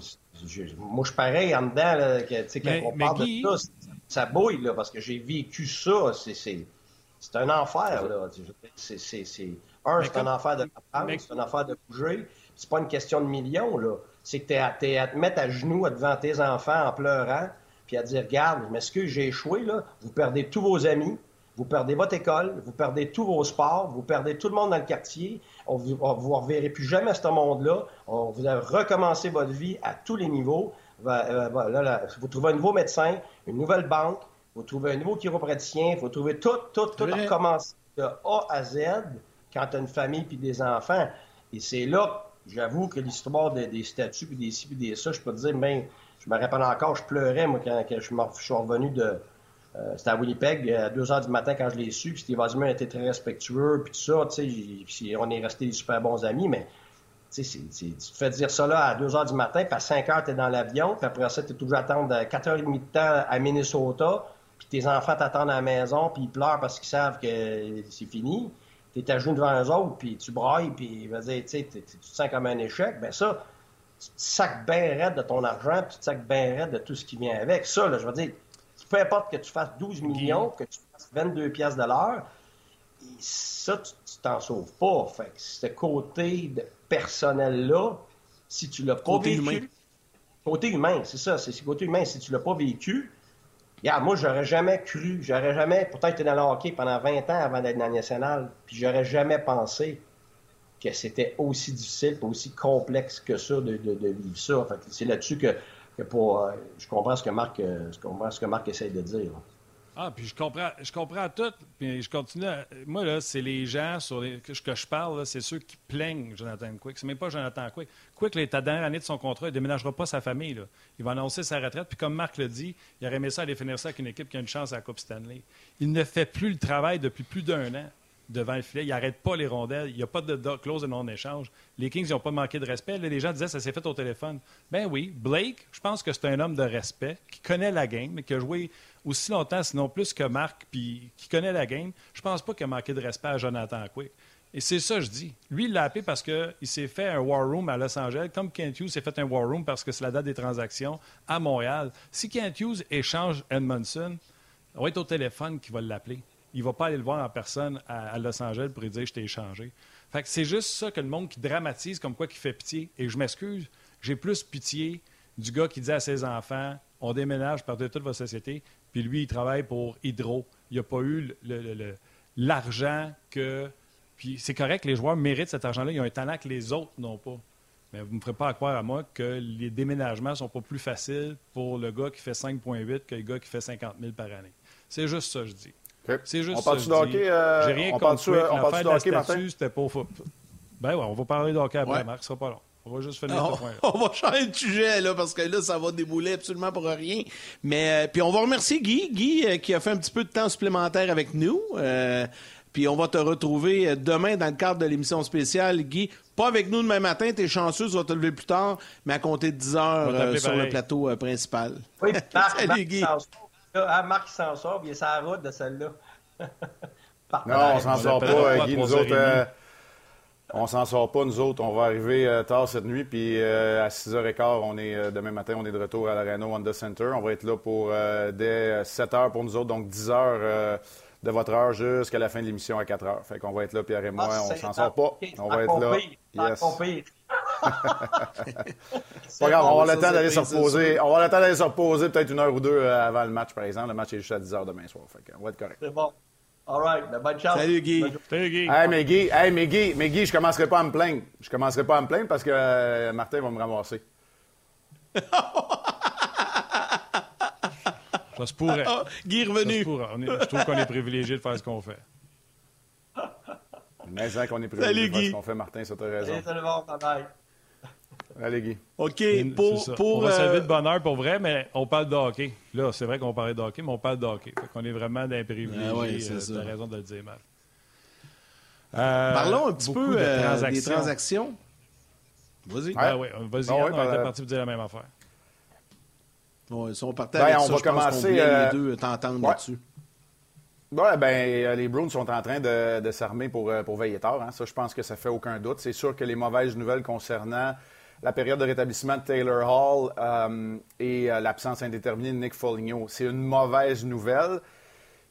moi je suis pareil en dedans, là, que, quand on parle de ça, ça bouille, là, parce que j'ai vécu ça. C'est un enfer. Là. C'est, un, c'est un enfer de apprendre, c'est un enfer de bouger. C'est pas une question de millions. Là c'est que tu es, à te mettre à genoux devant tes enfants en pleurant, puis à dire, regarde, mais ce que j'ai échoué, là, vous perdez tous vos amis, vous perdez votre école, vous perdez tous vos sports, vous perdez tout le monde dans le quartier, on vous, vous reverrez plus jamais ce monde-là, vous allez recommencer votre vie à tous les niveaux, euh, vous trouvez un nouveau médecin, une nouvelle banque, vous trouvez un nouveau chiropraticien, vous trouvez tout, tout, tout recommencer de A à Z quand tu as une famille puis des enfants. Et c'est là J'avoue que l'histoire des, statuts, puis des ci, puis des ça, je peux te dire, ben, je me rappelle encore, je pleurais, moi, quand, je, suis revenu de. Euh, c'était à Winnipeg, à 2 h du matin quand je l'ai su, puis Steve Osman était très respectueux, puis tout ça, tu sais, on est restés des super bons amis, mais tu te fais dire ça là à 2 h du matin, puis à 5 h, tu es dans l'avion, puis après ça, tu es toujours à attendre 4 h 30 de temps à Minnesota, puis tes enfants t'attendent à la maison, puis ils pleurent parce qu'ils savent que c'est fini tu es à genoux devant eux autres, puis tu brailles, puis tu te sens comme un échec, ben ça, tu te sacs bien raide de ton argent, puis tu te sacs bien raide de tout ce qui vient avec. Ça, là, je veux dire, peu importe que tu fasses 12 millions, que tu fasses 22 pièces de l'heure, ça, tu t'en sauves pas. Fait que ce côté personnel-là, si tu l'as pas côté vécu... Humain. Côté humain, c'est ça, c'est côté humain. Si tu l'as pas vécu, Moi, j'aurais jamais cru, j'aurais jamais, pourtant j'étais dans le hockey pendant 20 ans avant d'être dans la nationale, puis j'aurais jamais pensé que c'était aussi difficile, aussi complexe que ça de, vivre ça. c'est là-dessus que, euh, euh, je comprends ce que Marc essaie de dire. Ah, puis je comprends, je comprends tout. Puis je continue. Moi, là, c'est les gens sur les, que, je parle, c'est ceux qui plaignent Jonathan Quick. C'est même pas Jonathan Quick. Quick, là, est à dernière année de son contrat. Il ne déménagera pas sa famille. Là. Il va annoncer sa retraite. Puis comme Marc le dit, il aurait aimé ça aller finir ça avec une équipe qui a une chance à la Coupe Stanley. Il ne fait plus le travail depuis plus d'un an devant le filet. Il n'arrête pas les rondelles. Il n'y a pas de, clause de non-échange. Les Kings n'ont pas manqué de respect. les gens disaient ça s'est fait au téléphone. Ben oui, Blake, je pense que c'est un homme de respect, qui connaît la game, qui a joué aussi longtemps, sinon plus que Marc, puis qui connaît la game. Je pense pas qu'il a manqué de respect à Jonathan Quick. Et c'est ça, je dis. Lui, il l'a appelé parce qu'il s'est fait un war room à Los Angeles, comme Kent Hughes s'est fait un war room parce que c'est la date des transactions à Montréal. Si Kent Hughes échange Edmondson, on va être au téléphone qui va l'appeler. Il ne va pas aller le voir en personne à, Los Angeles pour lui dire je t'ai échangé. Fait que c'est juste ça que le monde qui dramatise comme quoi qui fait pitié. Et je m'excuse, j'ai plus pitié du gars qui dit à ses enfants on déménage par de toute votre société, puis lui, il travaille pour Hydro. Il n'a pas eu l'argent que. Puis c'est correct, les joueurs méritent cet argent-là. Ils ont un talent que les autres n'ont pas. Mais vous ne me ferez pas croire à moi que les déménagements ne sont pas plus faciles pour le gars qui fait 5,8 que le gars qui fait 50 000 par année. C'est juste ça, je dis. C'est juste on parle ça. De hockey, euh, J'ai rien on contre parle de hockey, Martin? c'était pas Ben ouais, on va parler de hockey après, Marc, ce sera pas long. On va juste finir on, ce point on va changer de sujet, là, parce que là, ça va débouler absolument pour rien. Mais, euh, puis on va remercier Guy, Guy, euh, qui a fait un petit peu de temps supplémentaire avec nous. Euh, puis on va te retrouver demain dans le cadre de l'émission spéciale. Guy, pas avec nous demain matin, t'es chanceux, tu vas te lever plus tard, mais à compter de 10 heures sur le plateau principal. Oui, Marc, Salut, Guy. Ah, Marc s'en sort, il est sur la route de celle-là. non, on s'en sort pas, Guy. Nous autres, on s'en sort pas, nous autres. On va arriver euh, tard cette nuit, puis euh, à 6h15, on est, euh, demain matin, on est de retour à l'Arena Wanda Center. On va être là pour dès 7h pour nous autres, donc 10h de votre heure jusqu'à la fin de l'émission à 4h. Fait qu'on va être là, Pierre et moi, ah, on s'en sort pas. On va être là. Yes. pas grave, on va le temps d'aller se reposer. On va le temps d'aller se reposer peut-être une heure ou deux avant le match, par exemple. Le match est juste à 10h demain soir. Fait qu'on va être correct. C'est bon. All right. Ben, bonne chance. Salut, Guy. Salut, Guy. Hey, mais Guy, hey, mais Guy, mais Guy, je commencerai pas à me plaindre. Je commencerai pas à me plaindre parce que euh, Martin va me ramasser. Ça se pourrait. Oh, Guy est revenu. je trouve qu'on est privilégié de faire ce qu'on fait. Mais c'est qu'on est privilégié de faire ce qu'on fait, Martin, ça t'a raison. Salut, bye. Allez, Guy. OK. Pour, pour, on va euh... de bonheur pour vrai, mais on parle de hockey. Là, c'est vrai qu'on parlait de hockey, mais on parle de hockey. Fait qu'on est vraiment privilégié. Ah ouais, euh, raison de le dire, Mal. Euh, Parlons un petit peu de euh, transactions. des transactions. Vas-y. Ah, ouais, vas-y. Ah, ouais, on était parti pour dire la même affaire. Bon, si on partait ben, avec on ça, va je commencer, pense les deux t'entendre là-dessus. Ouais, ben, les Bruins sont en train de, de s'armer pour, pour veiller tard. Hein. Ça, je pense que ça fait aucun doute. C'est sûr que les mauvaises nouvelles concernant la période de rétablissement de Taylor Hall euh, et euh, l'absence indéterminée de Nick Foligno. C'est une mauvaise nouvelle.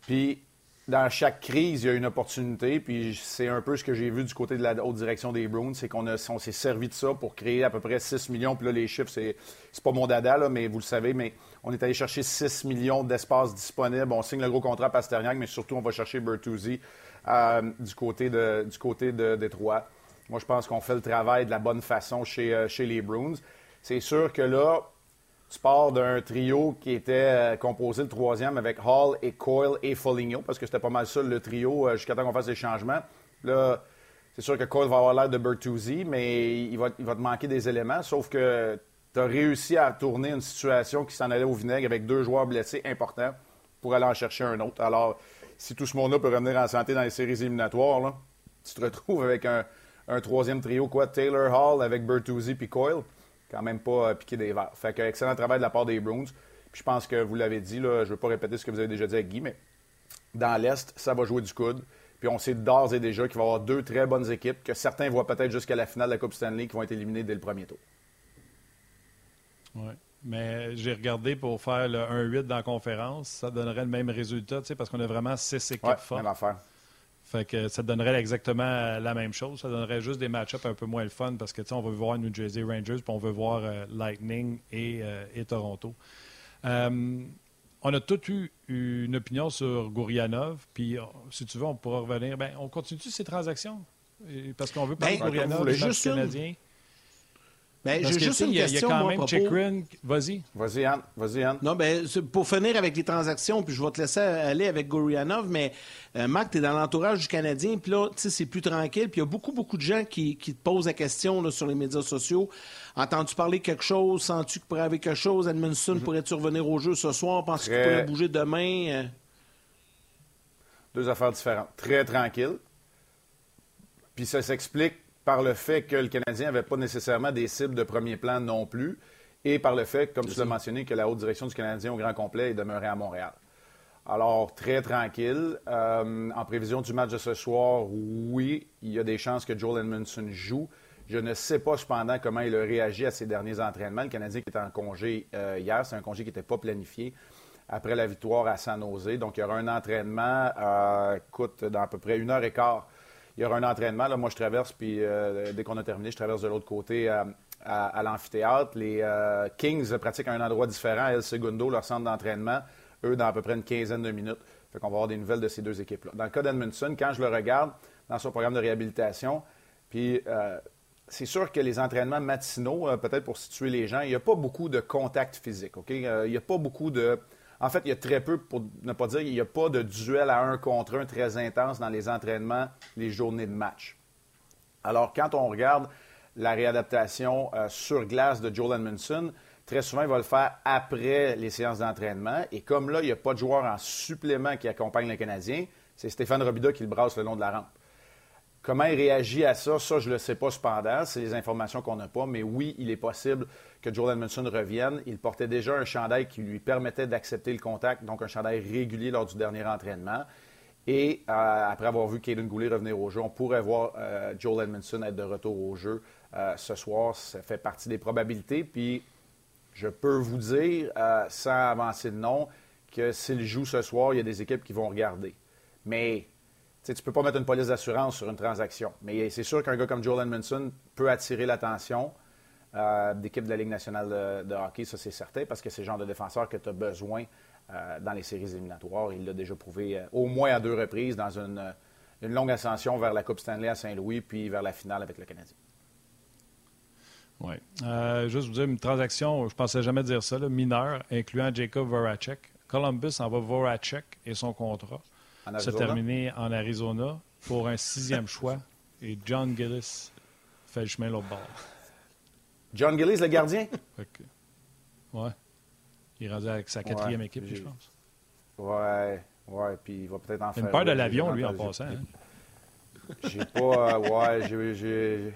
Puis, dans chaque crise, il y a une opportunité. Puis, c'est un peu ce que j'ai vu du côté de la haute direction des Bruins, c'est qu'on on s'est servi de ça pour créer à peu près 6 millions. Puis là, les chiffres, c'est, pas mon dada, mais vous le savez, mais on est allé chercher 6 millions d'espace disponible. On signe le gros contrat à mais surtout, on va chercher Bertuzzi euh, du côté du côté de Détroit. Moi, je pense qu'on fait le travail de la bonne façon chez, euh, chez les Bruins. C'est sûr que là, tu pars d'un trio qui était euh, composé le troisième avec Hall et Coyle et Foligno, parce que c'était pas mal ça le trio euh, jusqu'à temps qu'on fasse les changements. Là, c'est sûr que Coyle va avoir l'air de Bertuzzi, mais il va, il va te manquer des éléments, sauf que tu as réussi à tourner une situation qui s'en allait au vinaigre avec deux joueurs blessés importants pour aller en chercher un autre. Alors, si tout ce monde-là peut revenir en santé dans les séries éliminatoires, tu te retrouves avec un, un troisième trio, quoi, Taylor Hall avec Bertuzzi puis Coyle. Quand même pas euh, piqué des verres. Fait que excellent travail de la part des Bruins. Puis je pense que vous l'avez dit, là, je ne veux pas répéter ce que vous avez déjà dit avec Guy, mais dans l'Est, ça va jouer du coude. Puis on sait d'ores et déjà qu'il va y avoir deux très bonnes équipes, que certains voient peut-être jusqu'à la finale de la Coupe Stanley qui vont être éliminées dès le premier tour. Oui. Mais j'ai regardé pour faire le 1-8 dans la conférence, ça donnerait le même résultat, parce qu'on a vraiment six équipes ouais, fortes. Même affaire. Fait que ça donnerait exactement la même chose. Ça donnerait juste des match-ups un peu moins le fun parce que on veut voir New Jersey Rangers puis on veut voir euh, Lightning et, euh, Toronto. Euh, on a tous eu une opinion sur Gourianov, puis si tu veux, on pourra revenir. Ben, on continue ces transactions? Parce qu'on veut parler ben, de Gourianov, le match canadien. Ben, j'ai juste une question, il y a quand même Chikrin. Vas-y. Vas-y, Anne. Vas-y, Anne. Non, ben, pour finir avec les transactions, puis je vais te laisser aller avec Gorianov, mais euh, Marc, tu es dans l'entourage du Canadien, puis là, tu sais, c'est plus tranquille, puis il y a beaucoup, beaucoup de gens qui, te posent la question sur les médias sociaux. Entends-tu parler quelque chose? Sens-tu qu'il pourrait avoir quelque chose? Edmondson mm-hmm. pourrait-tu revenir au jeu ce soir? Penses-tu qu'il pourrait bouger demain? Euh? Deux affaires différentes. Très tranquille. Puis ça s'explique par le fait que le Canadien n'avait pas nécessairement des cibles de premier plan non plus, et par le fait, comme tu l'as mentionné, que la haute direction du Canadien au grand complet est demeurée à Montréal. Alors, très tranquille. Euh, en prévision du match de ce soir, oui, il y a des chances que Joel Edmondson joue. Je ne sais pas cependant comment il a réagi à ses derniers entraînements. Le Canadien qui était en congé euh, hier, c'est un congé qui n'était pas planifié après la victoire à San Jose. Donc, il y aura un entraînement, euh, écoute, dans à peu près une heure et quart il y aura un entraînement. Là, moi, je traverse, puis euh, dès qu'on a terminé, je traverse de l'autre côté euh, à, l'amphithéâtre. Les euh, Kings pratiquent à un endroit différent. El Segundo, leur centre d'entraînement, eux, dans à peu près une quinzaine de minutes. Fait qu'on va avoir des nouvelles de ces deux équipes-là. Dans le cas d'Edmundson, quand je le regarde dans son programme de réhabilitation, puis c'est sûr que les entraînements matinaux, peut-être pour situer les gens, il n'y a pas beaucoup de contact physique. OK? il n'y a pas beaucoup de en fait, il y a très peu, pour ne pas dire, il n'y a pas de duel à un contre un très intense dans les entraînements, les journées de match. Alors, quand on regarde la réadaptation euh, sur glace de Joel Edmondson. Très souvent, il va le faire après les séances d'entraînement. Et comme là, il n'y a pas de joueur en supplément qui accompagne le Canadien, c'est Stéphane Robida qui le brasse le long de la rampe. Comment il réagit à ça, ça, je ne le sais pas cependant. C'est les informations qu'on n'a pas. Mais oui, il est possible que Joel Edmondson revienne. Il portait déjà un chandail qui lui permettait d'accepter le contact, donc un chandail régulier lors du dernier entraînement. Et euh, après avoir vu Caden Goulet revenir au jeu, on pourrait voir euh, Joel Edmondson être de retour au jeu euh, ce soir. Ça fait partie des probabilités. Puis je peux vous dire, sans avancer de nom, que s'il joue ce soir, il y a des équipes qui vont regarder. Mais tu ne peux pas mettre une police d'assurance sur une transaction. Mais c'est sûr qu'un gars comme Joel Edmondson peut attirer l'attention d'équipes de la Ligue nationale de, hockey, ça c'est certain, parce que c'est le genre de défenseur que tu as besoin euh, dans les séries éliminatoires. Il l'a déjà prouvé euh, au moins à deux reprises dans une, euh, une, longue ascension vers la Coupe Stanley à Saint-Louis, puis vers la finale avec le Canadien. Oui. juste vous dire, une transaction, je ne pensais jamais dire ça, mineure, incluant Jacob Voracek. Columbus envoie Voracek et son contrat se terminer en Arizona pour un sixième choix. Et John Gillis fait le chemin l'autre bord. John Gillis, le gardien? Oui. Il est rendu avec sa quatrième équipe, je pense. Ouais, ouais, puis il va peut-être en faire. Une peur de l'avion, lui, en passant. Hein. J'ai pas. Euh, ouais, j'ai.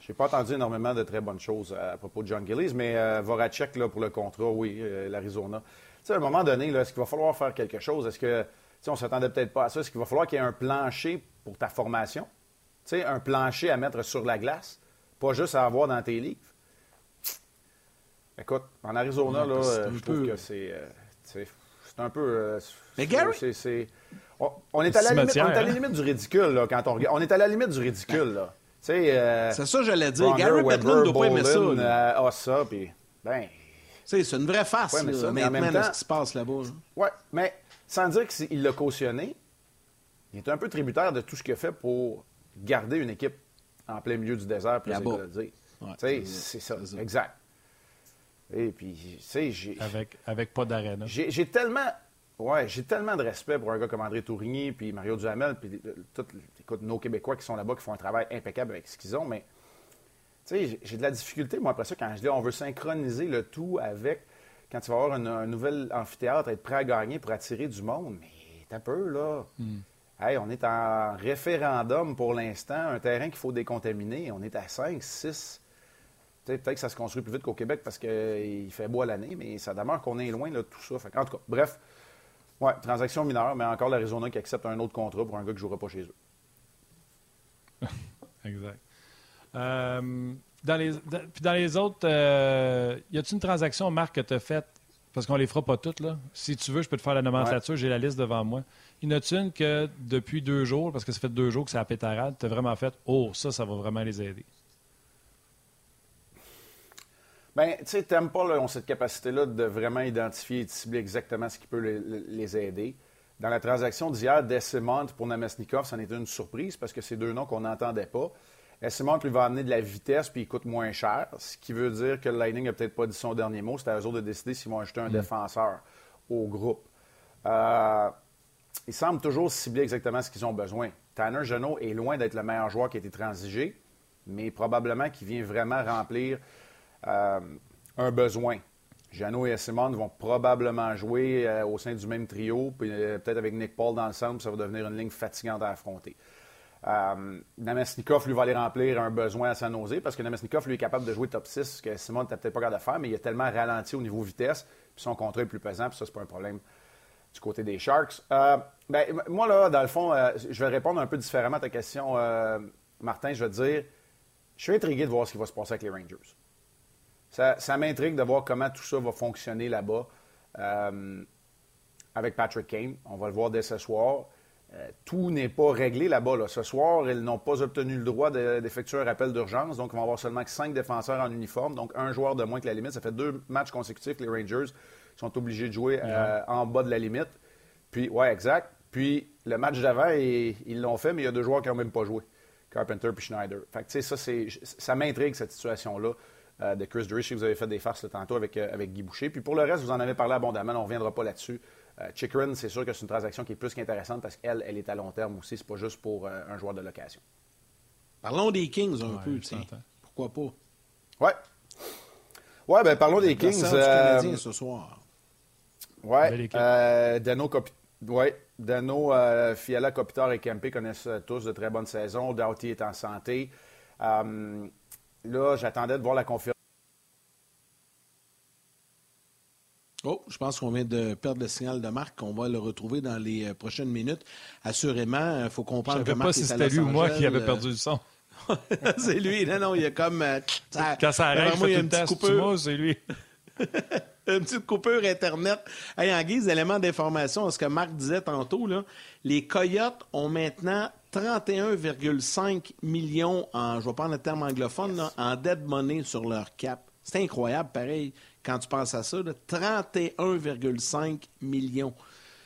J'ai pas entendu énormément de très bonnes choses à propos de John Gillies, mais euh, Voracek, là, pour le contrat, oui, euh, l'Arizona. Tu sais, à un moment donné, est-ce qu'il va falloir faire quelque chose? Est-ce que, on s'attendait peut-être pas à ça? Est-ce qu'il va falloir qu'il y ait un plancher pour ta formation? Tu sais, un plancher à mettre sur la glace, pas juste à avoir dans tes livres? Écoute, en Arizona, là, je trouve que c'est. Euh, c'est un peu. Euh, mais Gary. On, est à la limite, on est à la limite du ridicule, là, quand on regarde. On est à la limite du ridicule, là. Euh, c'est ça, j'allais dire. Gary Bettman ne doit pas aimer ça. Ah, ça, puis. Ben. C'est une vraie face, ouais, mais ça, mais temps, ce qui se passe là-bas. Oui, mais sans dire qu'il l'a cautionné, il est un peu tributaire de tout ce qu'il a fait pour garder une équipe en plein milieu du désert, puis c'est le dire. Ouais, c'est ça, exact. Et puis, tu sais, j'ai. Avec, avec pas d'aréna. J'ai tellement. Ouais, j'ai tellement de respect pour un gars comme André Tourigny, puis Mario Duhamel, puis tous écoute, nos Québécois qui sont là-bas, qui font un travail impeccable avec ce qu'ils ont, mais tu sais, j'ai de la difficulté, moi, après ça, quand je dis on veut synchroniser le tout avec quand tu vas avoir un nouvel amphithéâtre, être prêt à gagner pour attirer du monde. Mais t'as peu, là. Hmm. Hey, on est en référendum pour l'instant, un terrain qu'il faut décontaminer. On est à 5, 6 Peut-être que ça se construit plus vite qu'au Québec parce qu'il fait beau à l'année, mais ça demeure qu'on est loin de tout ça. en tout cas, bref, ouais, transaction mineure, mais encore l'Arizona qui accepte un autre contrat pour un gars qui ne jouera pas chez eux. exact. Euh, dans, les, puis dans les autres, euh, y a-t-il une transaction, Marc, que tu as faite? Parce qu'on les fera pas toutes, là. Si tu veux, je peux te faire la nomenclature, j'ai la liste devant moi. Y en a-t-il une que depuis deux jours, parce que ça fait deux jours que c'est à pétarade, tu as vraiment fait Oh, ça, ça va vraiment les aider? Bien, tu sais, t'aimes pas là, ont cette capacité-là de vraiment identifier et de cibler exactement ce qui peut les, aider. Dans la transaction d'hier, Decimont pour Namesnikov, ça en était une surprise parce que c'est deux noms qu'on n'entendait pas. Decimont lui va amener de la vitesse puis il coûte moins cher, ce qui veut dire que le Lightning n'a peut-être pas dit son dernier mot. C'est à eux autres de décider s'ils vont ajouter un mm. défenseur au groupe. Euh, ils semblent toujours cibler exactement ce qu'ils ont besoin. Tanner Genot est loin d'être le meilleur joueur qui a été transigé, mais probablement qu'il vient vraiment remplir euh, un besoin. Jeannot et Simone vont probablement jouer euh, au sein du même trio, puis euh, peut-être avec Nick Paul dans le centre, ça va devenir une ligne fatigante à affronter. Namesnikov, lui, va aller remplir un besoin à San Jose parce que Namesnikov, lui, est capable de jouer top 6, ce que Simone n'était peut-être pas capable de faire, mais il est tellement ralenti au niveau vitesse, puis son contrat est plus pesant, puis ça, c'est pas un problème du côté des Sharks. ben, moi, là, dans le fond, je vais répondre un peu différemment à ta question, Martin. Je vais te dire, je suis intrigué de voir ce qui va se passer avec les Rangers. Ça, m'intrigue de voir comment tout ça va fonctionner là-bas euh, avec Patrick Kane. On va le voir dès ce soir. Euh, tout n'est pas réglé là-bas. Ce soir, ils n'ont pas obtenu le droit d'effectuer un rappel d'urgence. Donc, ils vont avoir seulement cinq défenseurs en uniforme. Donc, un joueur de moins que la limite. Ça fait deux matchs consécutifs que les Rangers sont obligés de jouer euh, en bas de la limite. Puis, ouais, exact. Puis, le match d'avant, ils l'ont fait, mais il y a deux joueurs qui n'ont même pas joué. Carpenter puis Schneider. Fait que, tu sais, ça, ça m'intrigue, cette situation-là. Euh, de Chris Drury. vous avez fait des farces tantôt avec, euh, avec Guy Boucher. Puis pour le reste, vous en avez parlé abondamment. On ne reviendra pas là-dessus. Euh, Chikrin, c'est sûr que c'est une transaction qui est plus qu'intéressante parce qu'elle, elle est à long terme aussi. C'est pas juste pour un joueur de location. Parlons des Kings un peu. pourquoi pas? Ouais. Ouais, ben parlons des Kings. Euh, ce soir. Ouais. Euh, Dano, ouais. Dano euh, Fiala, Kopitar et Kempe connaissent tous de très bonnes saisons. Doughty est en santé. là, j'attendais de voir la conférence. Oh, je pense qu'on vient de perdre le signal de Marc. On va le retrouver dans les prochaines minutes. Assurément, il faut comprendre que Marc pas si c'était lui ou moi qui avait perdu le son. c'est lui. Non, non, il y a comme. Euh, Quand ça arrête, il y a une petite coupure. c'est lui. une petite coupure Internet. en guise d'élément d'information, ce que Marc disait tantôt, là, les Coyotes ont maintenant 31,5 millions, en, je vais prendre le terme anglophone, en dead money sur leur cap. C'est incroyable, pareil, quand tu penses à ça. 31,5 millions.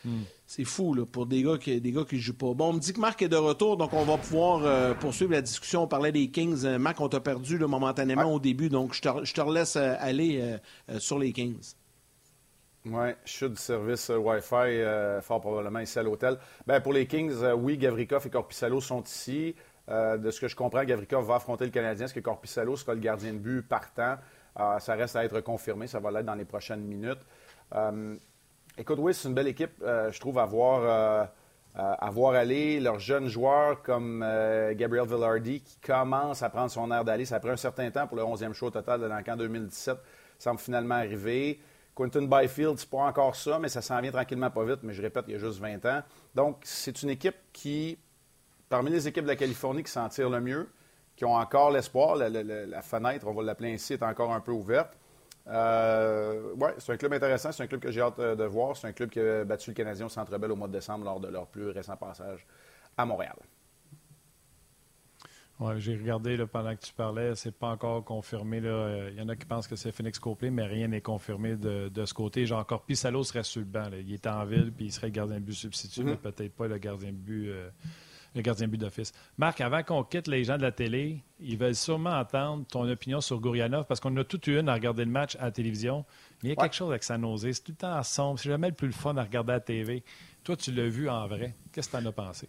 Hmm. C'est fou là, pour des gars qui des gars qui jouent pas. Bon, on me dit que Marc est de retour, donc on va pouvoir euh, poursuivre la discussion. On parlait des Kings. Euh, Marc, on t'a perdu momentanément au début, donc je te, je te relaisse euh, aller sur les Kings. Oui, je suis du service Wi-Fi, fort probablement ici à l'hôtel. Ben, pour les Kings, oui, Gavrikov et Corpissalo sont ici. de ce que je comprends, Gavrikov va affronter le Canadien. Est-ce que Corpissalo sera le gardien de but partant? Ça reste à être confirmé. Ça va l'être dans les prochaines minutes. Écoute, oui, c'est une belle équipe, euh, je trouve, à voir, euh, à voir aller. Leurs jeunes joueurs comme euh, Gabriel Villardi, qui commence à prendre son air d'aller. Ça a pris un certain temps pour le 11e show total de l'encan 2017. semble finalement arriver. Quentin Byfield, c'est pas encore ça, mais ça s'en vient tranquillement pas vite. Mais je répète, il y a juste 20 ans. Donc, c'est une équipe qui, parmi les équipes de la Californie qui s'en tirent le mieux, qui ont encore l'espoir, la fenêtre, on va l'appeler ainsi, est encore un peu ouverte. Euh, oui, c'est un club intéressant. C'est un club que j'ai hâte euh, de voir. C'est un club qui a battu le Canadien au Centre Bell au mois de décembre lors de leur plus récent passage à Montréal. Ouais, j'ai regardé pendant que tu parlais, c'est pas encore confirmé. Là. Il y en a qui pensent que c'est Phoenix Copley, mais rien n'est confirmé de, ce côté. Genre, encore Pissalo serait sur le banc. Il est en ville, puis il serait gardien de but substitut, mm-hmm. mais peut-être pas le gardien de but. Euh, le gardien but d'office. Marc, avant qu'on quitte les gens de la télé, ils veulent sûrement entendre ton opinion sur Gourianov parce qu'on a toute une à regarder le match à la télévision. il y a quelque chose avec sa nausée. C'est tout le temps sombre. C'est jamais le plus fun à regarder à la TV. Toi, tu l'as vu en vrai. Qu'est-ce que tu en as pensé?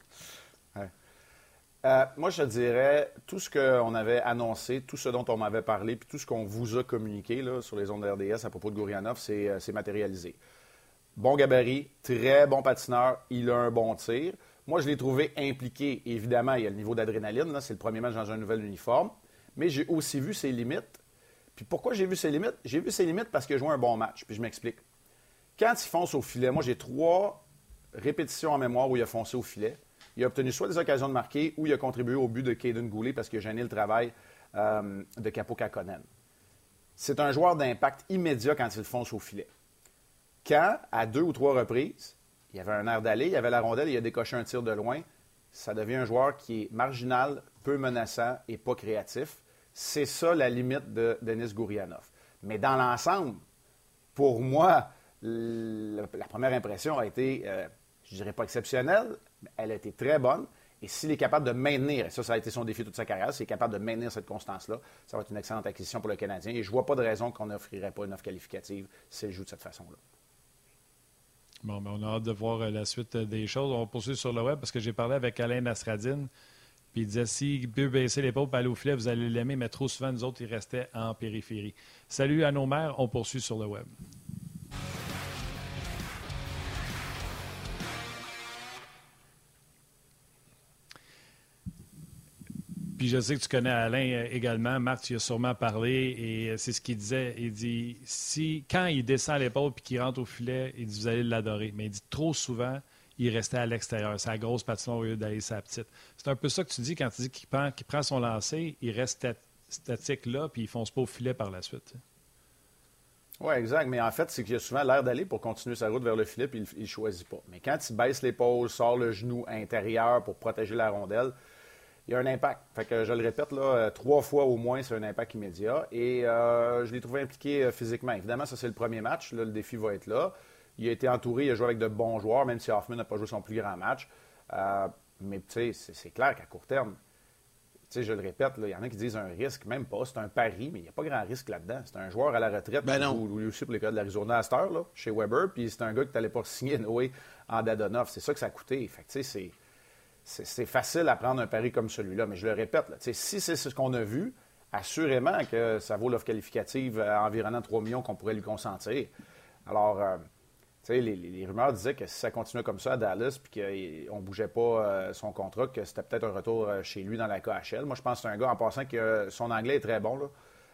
Euh, moi, je dirais, tout ce qu'on avait annoncé, tout ce dont on m'avait parlé, puis tout ce qu'on vous a communiqué là, sur les ondes RDS à propos de Gourianov, euh, c'est matérialisé. Bon gabarit, très bon patineur, il a un bon tir. Moi, je l'ai trouvé impliqué. Évidemment, il y a le niveau d'adrénaline. C'est le premier match dans un nouvel uniforme. Mais j'ai aussi vu ses limites. Puis pourquoi j'ai vu ses limites? J'ai vu ses limites parce qu'il a joué un bon match. Puis je m'explique. Quand il fonce au filet, moi, j'ai trois répétitions en mémoire où il a foncé au filet. Il a obtenu soit des occasions de marquer ou il a contribué au but de Caden Goulet parce qu'il a gêné le travail euh, de Capo Kakonen. C'est un joueur d'impact immédiat quand il fonce au filet. Quand, à deux ou trois reprises, il avait un air d'aller, il avait la rondelle, il a décoché un tir de loin. Ça devient un joueur qui est marginal, peu menaçant et pas créatif. C'est ça la limite de Denis Gourianov. Mais dans l'ensemble, pour moi, la première impression a été, je euh, je dirais pas exceptionnelle, mais elle a été très bonne. Et s'il est capable de maintenir, et ça, ça a été son défi toute sa carrière, s'il est capable de maintenir cette constance-là, ça va être une excellente acquisition pour le Canadien. Et je vois pas de raison qu'on n'offrirait pas une offre qualificative s'il joue de cette façon-là. Bon, ben, on a hâte de voir euh, la suite euh, des choses. On va poursuivre sur le web parce que j'ai parlé avec Alain Nastradine. Puis il disait si peut baisser l'épaule pour aller au filet, vous allez l'aimer, mais trop souvent, nous autres, il restait en périphérie. Salut à nos mères, on poursuit sur le web. Puis je sais que tu connais Alain euh, également. Marc, tu as sûrement parlé et euh, c'est ce qu'il disait. Il dit si quand il descend l'épaule puis qu'il rentre au filet, il dit vous allez l'adorer. Mais il dit trop souvent, il restait à l'extérieur. Sa grosse patinoire au lieu d'aller sa petite. C'est un peu ça que tu dis quand tu dis qu'il prend, prend son lancer, il reste statique là puis il fonce pas au filet par la suite. Oui, exact. Mais en fait, c'est qu'il a souvent l'air d'aller pour continuer sa route vers le filet, puis il ne choisit pas. Mais quand il baisse l'épaule, sort le genou intérieur pour protéger la rondelle, il y a un impact. Fait que je le répète, là, euh, trois fois au moins, c'est un impact immédiat. Et euh, je l'ai trouvé impliqué euh, physiquement. Évidemment, ça, c'est le premier match. le défi va être là. Il a été entouré, il a joué avec de bons joueurs, même si Hoffman n'a pas joué son plus grand match. mais tu sais, c'est clair qu'à court terme, tu sais, je le répète, il y en a qui disent un risque, même pas, c'est un pari, mais il n'y a pas grand risque là-dedans. C'est un joueur à la retraite, ben ou, aussi pour les cas de l'Arizona à cette là, chez Weber, puis c'est un gars que tu n'allais pas signer Noé en Dadonov. C'est ça que ça a coûté. Fait tu sais, c'est c'est facile à prendre un pari comme celui-là, mais je le répète, si c'est ce qu'on a vu, assurément que ça vaut l'offre qualificative à environ 3 millions qu'on pourrait lui consentir. Alors, euh, tu sais, les, rumeurs disaient que si ça continuait comme ça à Dallas, puis qu'on ne bougeait pas euh, son contrat, que c'était peut-être un retour euh, chez lui dans la KHL. Moi, je pense que c'est un gars, en passant, que son anglais est très bon, là,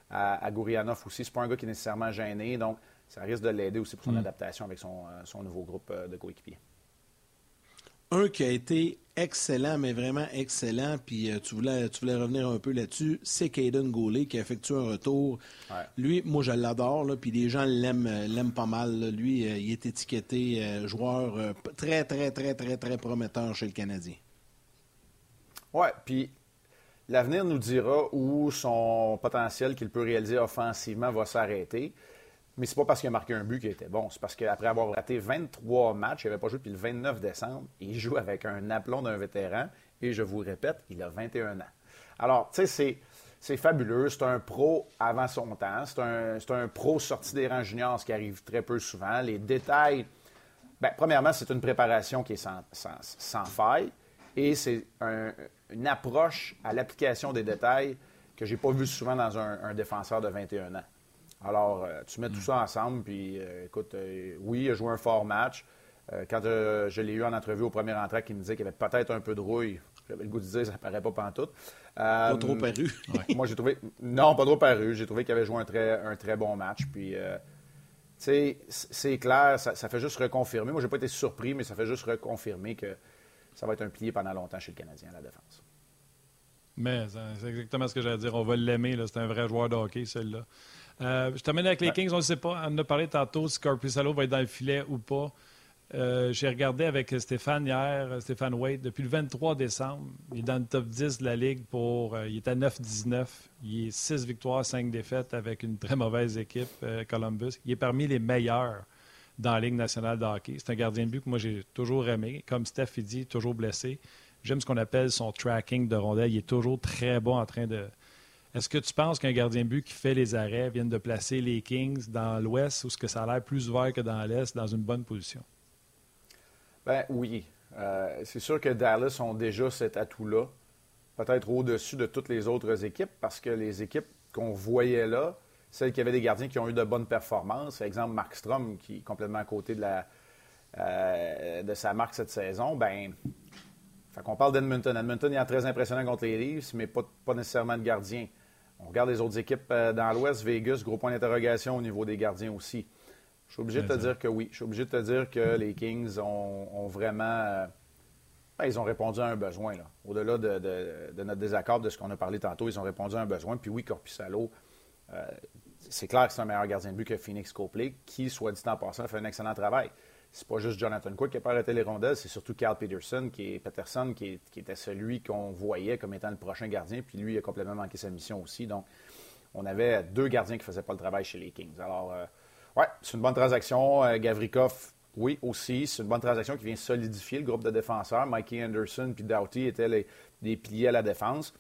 à, à Gourianov aussi. C'est pas un gars qui est nécessairement gêné, donc ça risque de l'aider aussi pour son mm. adaptation avec son, son nouveau groupe de coéquipiers. Un qui a été excellent, mais vraiment excellent, puis euh, tu, voulais, tu voulais revenir un peu là-dessus, c'est Caden Goulet qui a effectué un retour. Lui, moi, je l'adore, puis les gens l'aiment, euh, l'aiment pas mal. Lui, euh, il est étiqueté joueur très, très, très, très, très prometteur chez le Canadien. Oui, puis l'avenir nous dira où son potentiel qu'il peut réaliser offensivement va s'arrêter. Mais c'est pas parce qu'il a marqué un but qu'il était bon. C'est parce qu'après avoir raté 23 matchs, il n'avait pas joué depuis le 29 décembre. Il joue avec un aplomb d'un vétéran. Et je vous répète, il a 21 ans. Alors, tu sais, c'est, fabuleux. C'est un pro avant son temps. C'est un, pro sorti des rangs juniors, ce qui arrive très peu souvent. Les détails. Bien, premièrement, c'est une préparation qui est sans, faille. Et c'est une approche à l'application des détails que j'ai pas vu souvent dans un défenseur de 21 ans. Alors, euh, tu mets tout ça ensemble, puis euh, écoute, euh, oui, il a joué un fort match. quand je l'ai eu en entrevue au premier entrée, qui me disait qu'il y avait peut-être un peu de rouille, j'avais le goût de dire ça paraît pas pantoute. pas trop paru. moi, j'ai trouvé. Non, pas trop paru. J'ai trouvé qu'il avait joué un très, un très bon match. Puis, tu sais, c'est clair, ça, fait juste reconfirmer. Moi, j'ai pas été surpris, mais ça fait juste reconfirmer que ça va être un pilier pendant longtemps chez le Canadien à la défense. Mais c'est exactement ce que j'allais dire. On va l'aimer. C'est un vrai joueur de hockey, celui-là. Euh, je termine avec les Kings. On ne sait pas. On en a parlé tantôt si Corpusalo va être dans le filet ou pas. Euh, j'ai regardé avec Stéphane hier, Stéphane Wade, depuis le 23 décembre. Il est dans le top 10 de la Ligue pour. Euh, il est à 9-19. Il est 6 victoires, 5 défaites avec une très mauvaise équipe, Columbus. Il est parmi les meilleurs dans la Ligue nationale de hockey. C'est un gardien de but que moi j'ai toujours aimé. Comme Steph dit, toujours blessé. J'aime ce qu'on appelle son tracking de rondelle. Il est toujours très bon en train de, est-ce que tu penses qu'un gardien but qui fait les arrêts vient de placer les Kings dans l'Ouest ou est-ce que ça a l'air plus ouvert que dans l'Est dans une bonne position? Ben oui. Euh, c'est sûr que Dallas ont déjà cet atout-là, peut-être au-dessus de toutes les autres équipes, parce que les équipes qu'on voyait là, celles qui avaient des gardiens qui ont eu de bonnes performances, par exemple Markstrom, qui est complètement à côté euh, de sa marque cette saison, ben fait qu'on parle d'Edmonton. Edmonton est très impressionnant contre les Leafs, mais pas, pas nécessairement de gardien. On regarde les autres équipes euh, dans l'Ouest, Vegas, gros point d'interrogation au niveau des gardiens aussi. Je suis obligé de te dire que oui. Je suis obligé de te dire que les Kings ont, vraiment. Euh, ben, ils ont répondu à un besoin. Au-delà de, notre désaccord de ce qu'on a parlé tantôt, ils ont répondu à un besoin. Puis oui, Corpusalo, euh, c'est clair que c'est un meilleur gardien de but que Phoenix Copley, qui, soit dit en passant, fait un excellent travail c'est pas juste Jonathan Quick qui a pas arrêté les rondelles, c'est surtout Carl Peterson, qui, Peterson qui, était celui qu'on voyait comme étant le prochain gardien, puis lui, a complètement manqué sa mission aussi. Donc, on avait deux gardiens qui faisaient pas le travail chez les Kings. Alors, euh, ouais, c'est une bonne transaction. Euh, Gavrikov, oui, aussi. C'est une bonne transaction qui vient solidifier le groupe de défenseurs. Mikey Anderson puis Doughty étaient les, piliers à la défense.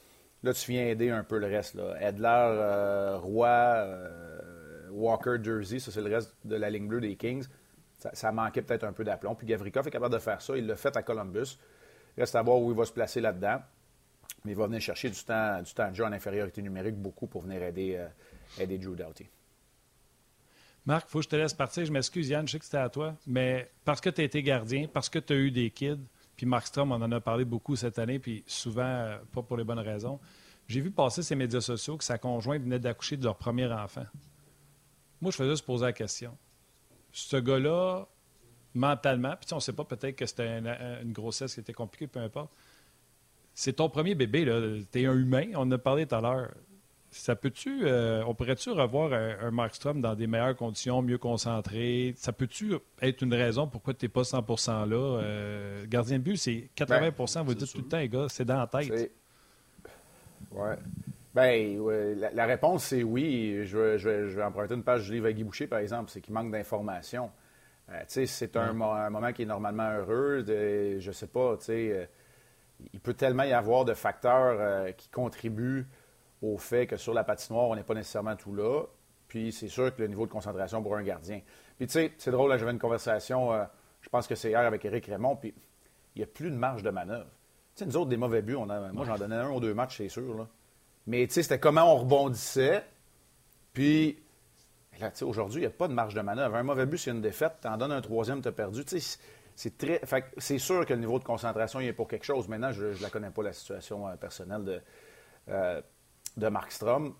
Là, tu viens aider un peu le reste. Là. Edler, euh, Roy, Walker, Jersey, ça, c'est le reste de la ligne bleue des Kings ça, manquait peut-être un peu d'aplomb. Puis Gavrikov est capable de faire ça. Il l'a fait à Columbus. Il reste à voir où il va se placer là-dedans. Mais il va venir chercher du temps, du temps de jeu en infériorité numérique beaucoup pour venir aider, euh, aider Drew Doughty. Marc, il faut que je te laisse partir. Je m'excuse, Yann, je sais que c'était à toi. Mais parce que tu as été gardien, parce que tu as eu des kids, puis Mark Strom, on en a parlé beaucoup cette année, puis souvent, euh, pas pour les bonnes raisons. J'ai vu passer ces médias sociaux que sa conjointe venait d'accoucher de leur premier enfant. Moi, je faisais se poser la question ce gars-là, mentalement, puis on ne sait pas, peut-être que c'était une, grossesse qui était compliquée, peu importe. C'est ton premier bébé, là. Tu es un humain, on en a parlé tout à l'heure. Ça peut-tu, euh, on pourrait-tu revoir un, Markstrom dans des meilleures conditions, mieux concentré? Ça peut-tu être une raison pourquoi tu n'es pas 100% là? Euh, gardien de but, c'est 80% ben, vous dites tout le temps, les gars, c'est dans la tête. Ouais. Bien, la, réponse, c'est oui. Je vais, emprunter une page du livre à Guy Boucher, par exemple. C'est qu'il manque d'informations. Euh, c'est un, moment qui est normalement heureux. Je je sais pas, euh, il peut tellement y avoir de facteurs euh, qui contribuent au fait que sur la patinoire, on n'est pas nécessairement tout là. Puis c'est sûr que le niveau de concentration pour un gardien. Puis tu sais, c'est drôle, j'avais une conversation, je pense que c'est hier avec Éric Raymond, puis il n'y a plus de marge de manœuvre. Tu sais, nous autres, des mauvais buts, on a, moi j'en donnais un ou deux matchs, c'est sûr. Là. Mais c'était comment on rebondissait. Puis, là, aujourd'hui, il n'y a pas de marge de manœuvre. Un mauvais but, c'est une défaite. Tu en donnes un troisième, tu as perdu. C'est très. c'est sûr que le niveau de concentration il est pour quelque chose. Maintenant, je ne la connais pas, la situation euh, personnelle de, euh, de Mark Strom.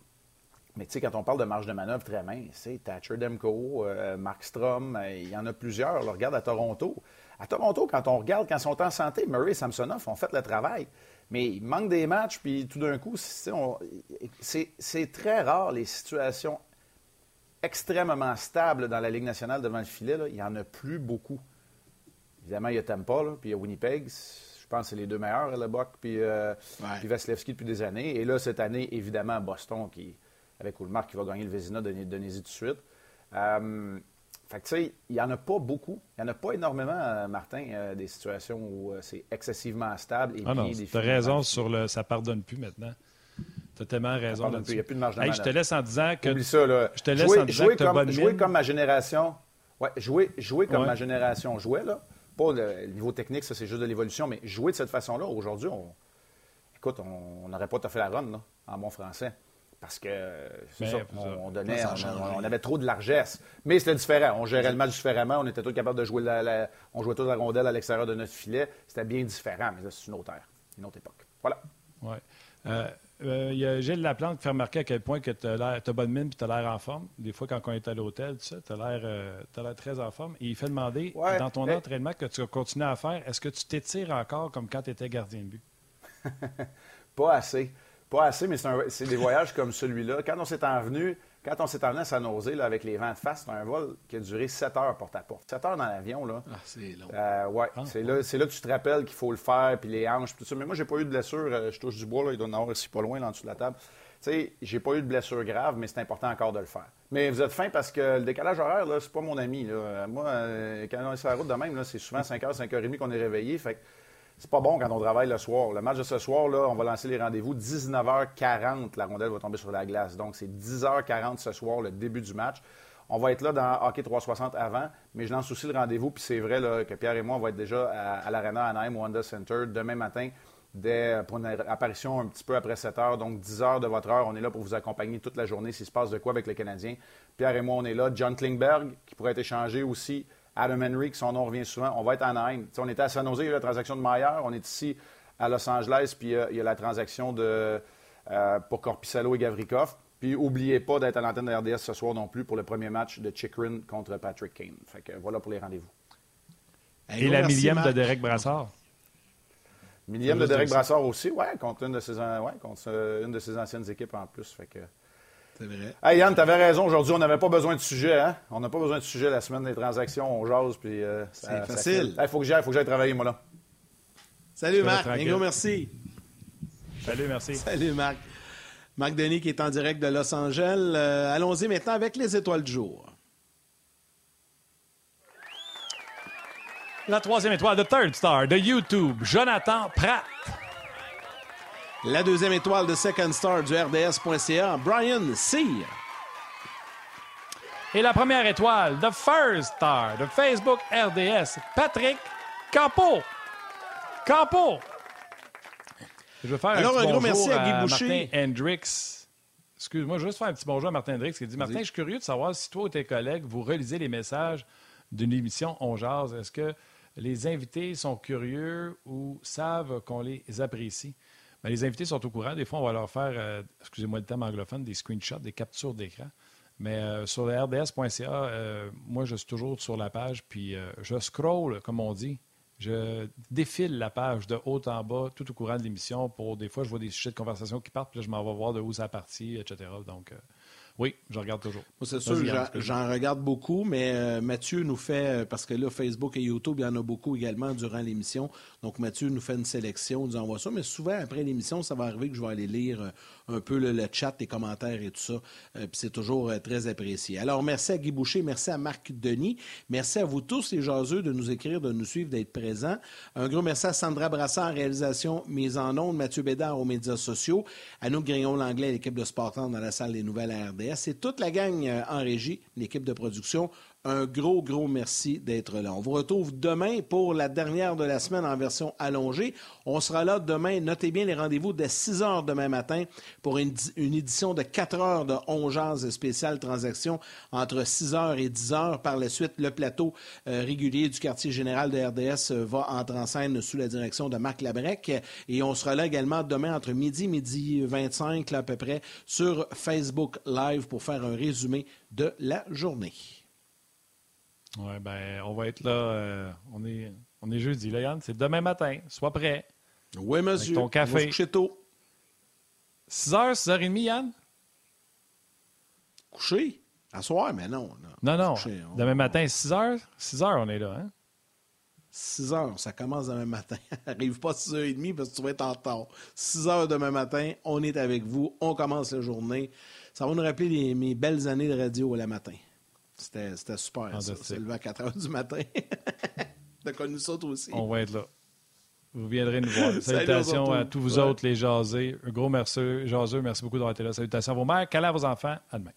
Mais tu sais, quand on parle de marge de manœuvre très mince, Thatcher Demko, euh, Mark Strom, il y en a plusieurs. regarde à Toronto. À Toronto, quand on regarde, quand ils sont en santé, Murray et Samsonov ont fait le travail. Mais il manque des matchs, puis tout d'un coup, c'est très rare les situations extrêmement stables dans la Ligue nationale devant le filet. Il n'y en a plus beaucoup. Évidemment, il y a Tampa, puis il y a Winnipeg. Je pense que c'est les deux meilleurs, le Buck, puis, euh, puis Vasilevski depuis des années. Et là, cette année, évidemment, Boston, qui, avec Oulmar, qui va gagner le Vézina de Donnézy tout de suite. Euh, fait que, tu sais, il n'y en a pas beaucoup. Il n'y en a pas énormément, euh, Martin, euh, des situations où euh, c'est excessivement stable et ah non, Tu as raison sur le ça pardonne plus maintenant. Tu as tellement raison Il n'y a plus de marge de hey, Je te laisse en disant que. Oublie ça, là. Je te laisse jouer, en disant jouer que comme, jouer comme ma génération. Ouais, jouer, jouer comme ma génération jouait, là. Pas le, niveau technique, ça, c'est juste de l'évolution, mais jouer de cette façon-là, aujourd'hui, on... écoute, on n'aurait pas fait la run, là, en bon français. Parce que c'est ça, on, donnait, on, avait trop de largesse. Mais c'était différent. On gérait le match différemment. On était tous capables de jouer la, on jouait tous la rondelle à l'extérieur de notre filet. C'était bien différent, mais c'est une autre ère, une autre époque. Voilà. Oui. Euh, euh, il y a Gilles Laplante qui fait remarquer à quel point que tu as, bonne mine et tu as l'air en forme. Des fois, quand on est à l'hôtel, tu as l'air euh, très en forme. Et il fait demander, dans ton entraînement que tu as continué à faire, est-ce que tu t'étires encore comme quand tu étais gardien de but? Pas assez. Pas assez, mais c'est des voyages comme celui-là. Quand on s'est envenu, quand on s'est envenu à San Jose avec les vents de face, c'est un vol qui a duré 7 heures porte à porte. 7 heures dans l'avion, là. Ah, c'est long. Euh, ouais, ah, c'est là, là, que tu te rappelles qu'il faut le faire, puis les hanches, tout ça. Mais moi, j'ai pas eu de blessure. Euh, je touche du bois, là, il doit en avoir ici pas loin, là, en dessous de la table. Tu sais, j'ai pas eu de blessure grave, mais c'est important encore de le faire. Mais vous êtes fin parce que le décalage horaire, là, c'est pas mon ami. Là. Moi, euh, quand on est sur la route de même, c'est souvent 5h, 5h30 qu'on est réveillé. Fait c'est pas bon quand on travaille le soir. Le match de ce soir, là, on va lancer les rendez-vous. 19h40, la rondelle va tomber sur la glace. Donc, c'est 10h40 ce soir, le début du match. On va être là dans Hockey 360 avant, mais je lance aussi le rendez-vous. Puis c'est vrai que Pierre et moi, on va être déjà à, l'Arena Anaheim Wanda Center demain matin dès, pour une apparition un petit peu après 7 h. Donc, 10 h de votre heure. On est là pour vous accompagner toute la journée s'il se passe de quoi avec les Canadiens. Pierre et moi, on est là. John Klingberg, qui pourrait être échangé aussi Adam Henry, son nom revient souvent. On va être en Inde. on était à San Jose, il y a la transaction de Maillard. On est ici à Los Angeles, puis euh, il y a la transaction de, euh, pour Corpissalo et Gavrikov. Puis n'oubliez pas d'être à l'antenne de RDS ce soir non plus pour le premier match de Chikrin contre Patrick Kane. Fait que voilà pour les rendez-vous. Et la millième de Derek Brassard. Millième de Derek Brassard aussi, ouais, contre une de ses, ouais, contre une de ses anciennes équipes en plus. Fait que, c'est vrai. Hey Yann, tu avais raison. Aujourd'hui, on n'avait pas besoin de sujet. Hein? On n'a pas besoin de sujet la semaine des transactions. On jase. Puis, euh, c'est facile. Il faut que j'aille, faut que j'aille travailler, moi, là. Salut, Marc. Bingo, merci. Salut, merci. Salut, Marc. Marc Denis qui est en direct de Los Angeles. Euh, allons-y maintenant avec les étoiles du jour. La troisième étoile de Third Star de YouTube, Jonathan Pratt. La deuxième étoile de Second Star du RDS.ca, Brian Sear. Et la première étoile de First Star de Facebook RDS, Patrick Campo. Campo. Je veux faire un, petit gros merci à, Guy Boucher. Martin Hendricks. Excuse-moi, je veux juste faire un petit bonjour à Martin Hendricks qui dit Martin, je suis curieux de savoir si toi ou tes collègues, vous relisez les messages d'une émission On Jazz. Est-ce que les invités sont curieux ou savent qu'on les apprécie? Ben, les invités sont au courant. Des fois, on va leur faire, euh, excusez-moi le terme anglophone, des screenshots, des captures d'écran. Mais euh, sur le rds.ca, euh, moi, je suis toujours sur la page, puis je scroll, comme on dit. Je défile la page de haut en bas, tout au courant de l'émission. Pour des fois, je vois des sujets de conversation qui partent, puis là, je m'en vais voir de où ça parti, etc. Donc, oui, je regarde toujours. c'est sûr, j'en regarde beaucoup, mais euh, Mathieu nous fait, euh, parce que là, Facebook et YouTube, il y en a beaucoup également durant l'émission. Donc, Mathieu nous fait une sélection, nous envoie ça. Mais souvent, après l'émission, ça va arriver que je vais aller lire euh, un peu le, chat, les commentaires et tout ça. puis c'est toujours très apprécié. Alors, merci à Guy Boucher, merci à Marc Denis, merci à vous tous, les jaseux, de nous écrire, de nous suivre, d'être présents. Un gros merci à Sandra Brassard, réalisation mise en ondes, Mathieu Bédard aux médias sociaux, à nous, Grignon-Langlais, l'équipe de Sportant dans la salle des nouvelles RD. C'est toute la gang euh, en régie, l'équipe de production. Un gros, gros merci d'être là. On vous retrouve demain pour la dernière de la semaine en version allongée. On sera là demain. Notez bien les rendez-vous dès 6 heures demain matin pour une, édition de 4 heures de 11 spéciale transaction entre 6 heures et 10 heures. Par la suite, le plateau euh, régulier du quartier général de RDS va entrer en scène sous la direction de Marc Labrec. Et on sera là également demain entre midi, midi 25 à peu près sur Facebook Live pour faire un résumé de la journée. Oui, ben, on va être là. Euh, on, est, on est jeudi, là, Yann. C'est demain matin. Sois prêt. Oui, monsieur. ton café. On va se coucher tôt. 6h, 6h30, Yann? Coucher? À soir, mais non. Non, non. Demain matin, 6h? 6h, on est là, hein? 6 heures, ça commence demain matin. Arrive pas à 6 h 30 parce que tu vas être en retard. 6 heures demain matin, on est avec vous, on commence la journée. Ça va nous rappeler mes belles années de radio le matin. C'était super, ça. C'est levé à 4 heures du matin. T'as connu ça, toi aussi. On va être là. Vous viendrez nous voir. Salutations à tous vous autres, les jasés. Un gros merci, jaseux. Merci beaucoup d'avoir été là. Salutations à vos mères, câlins à vos enfants. À demain.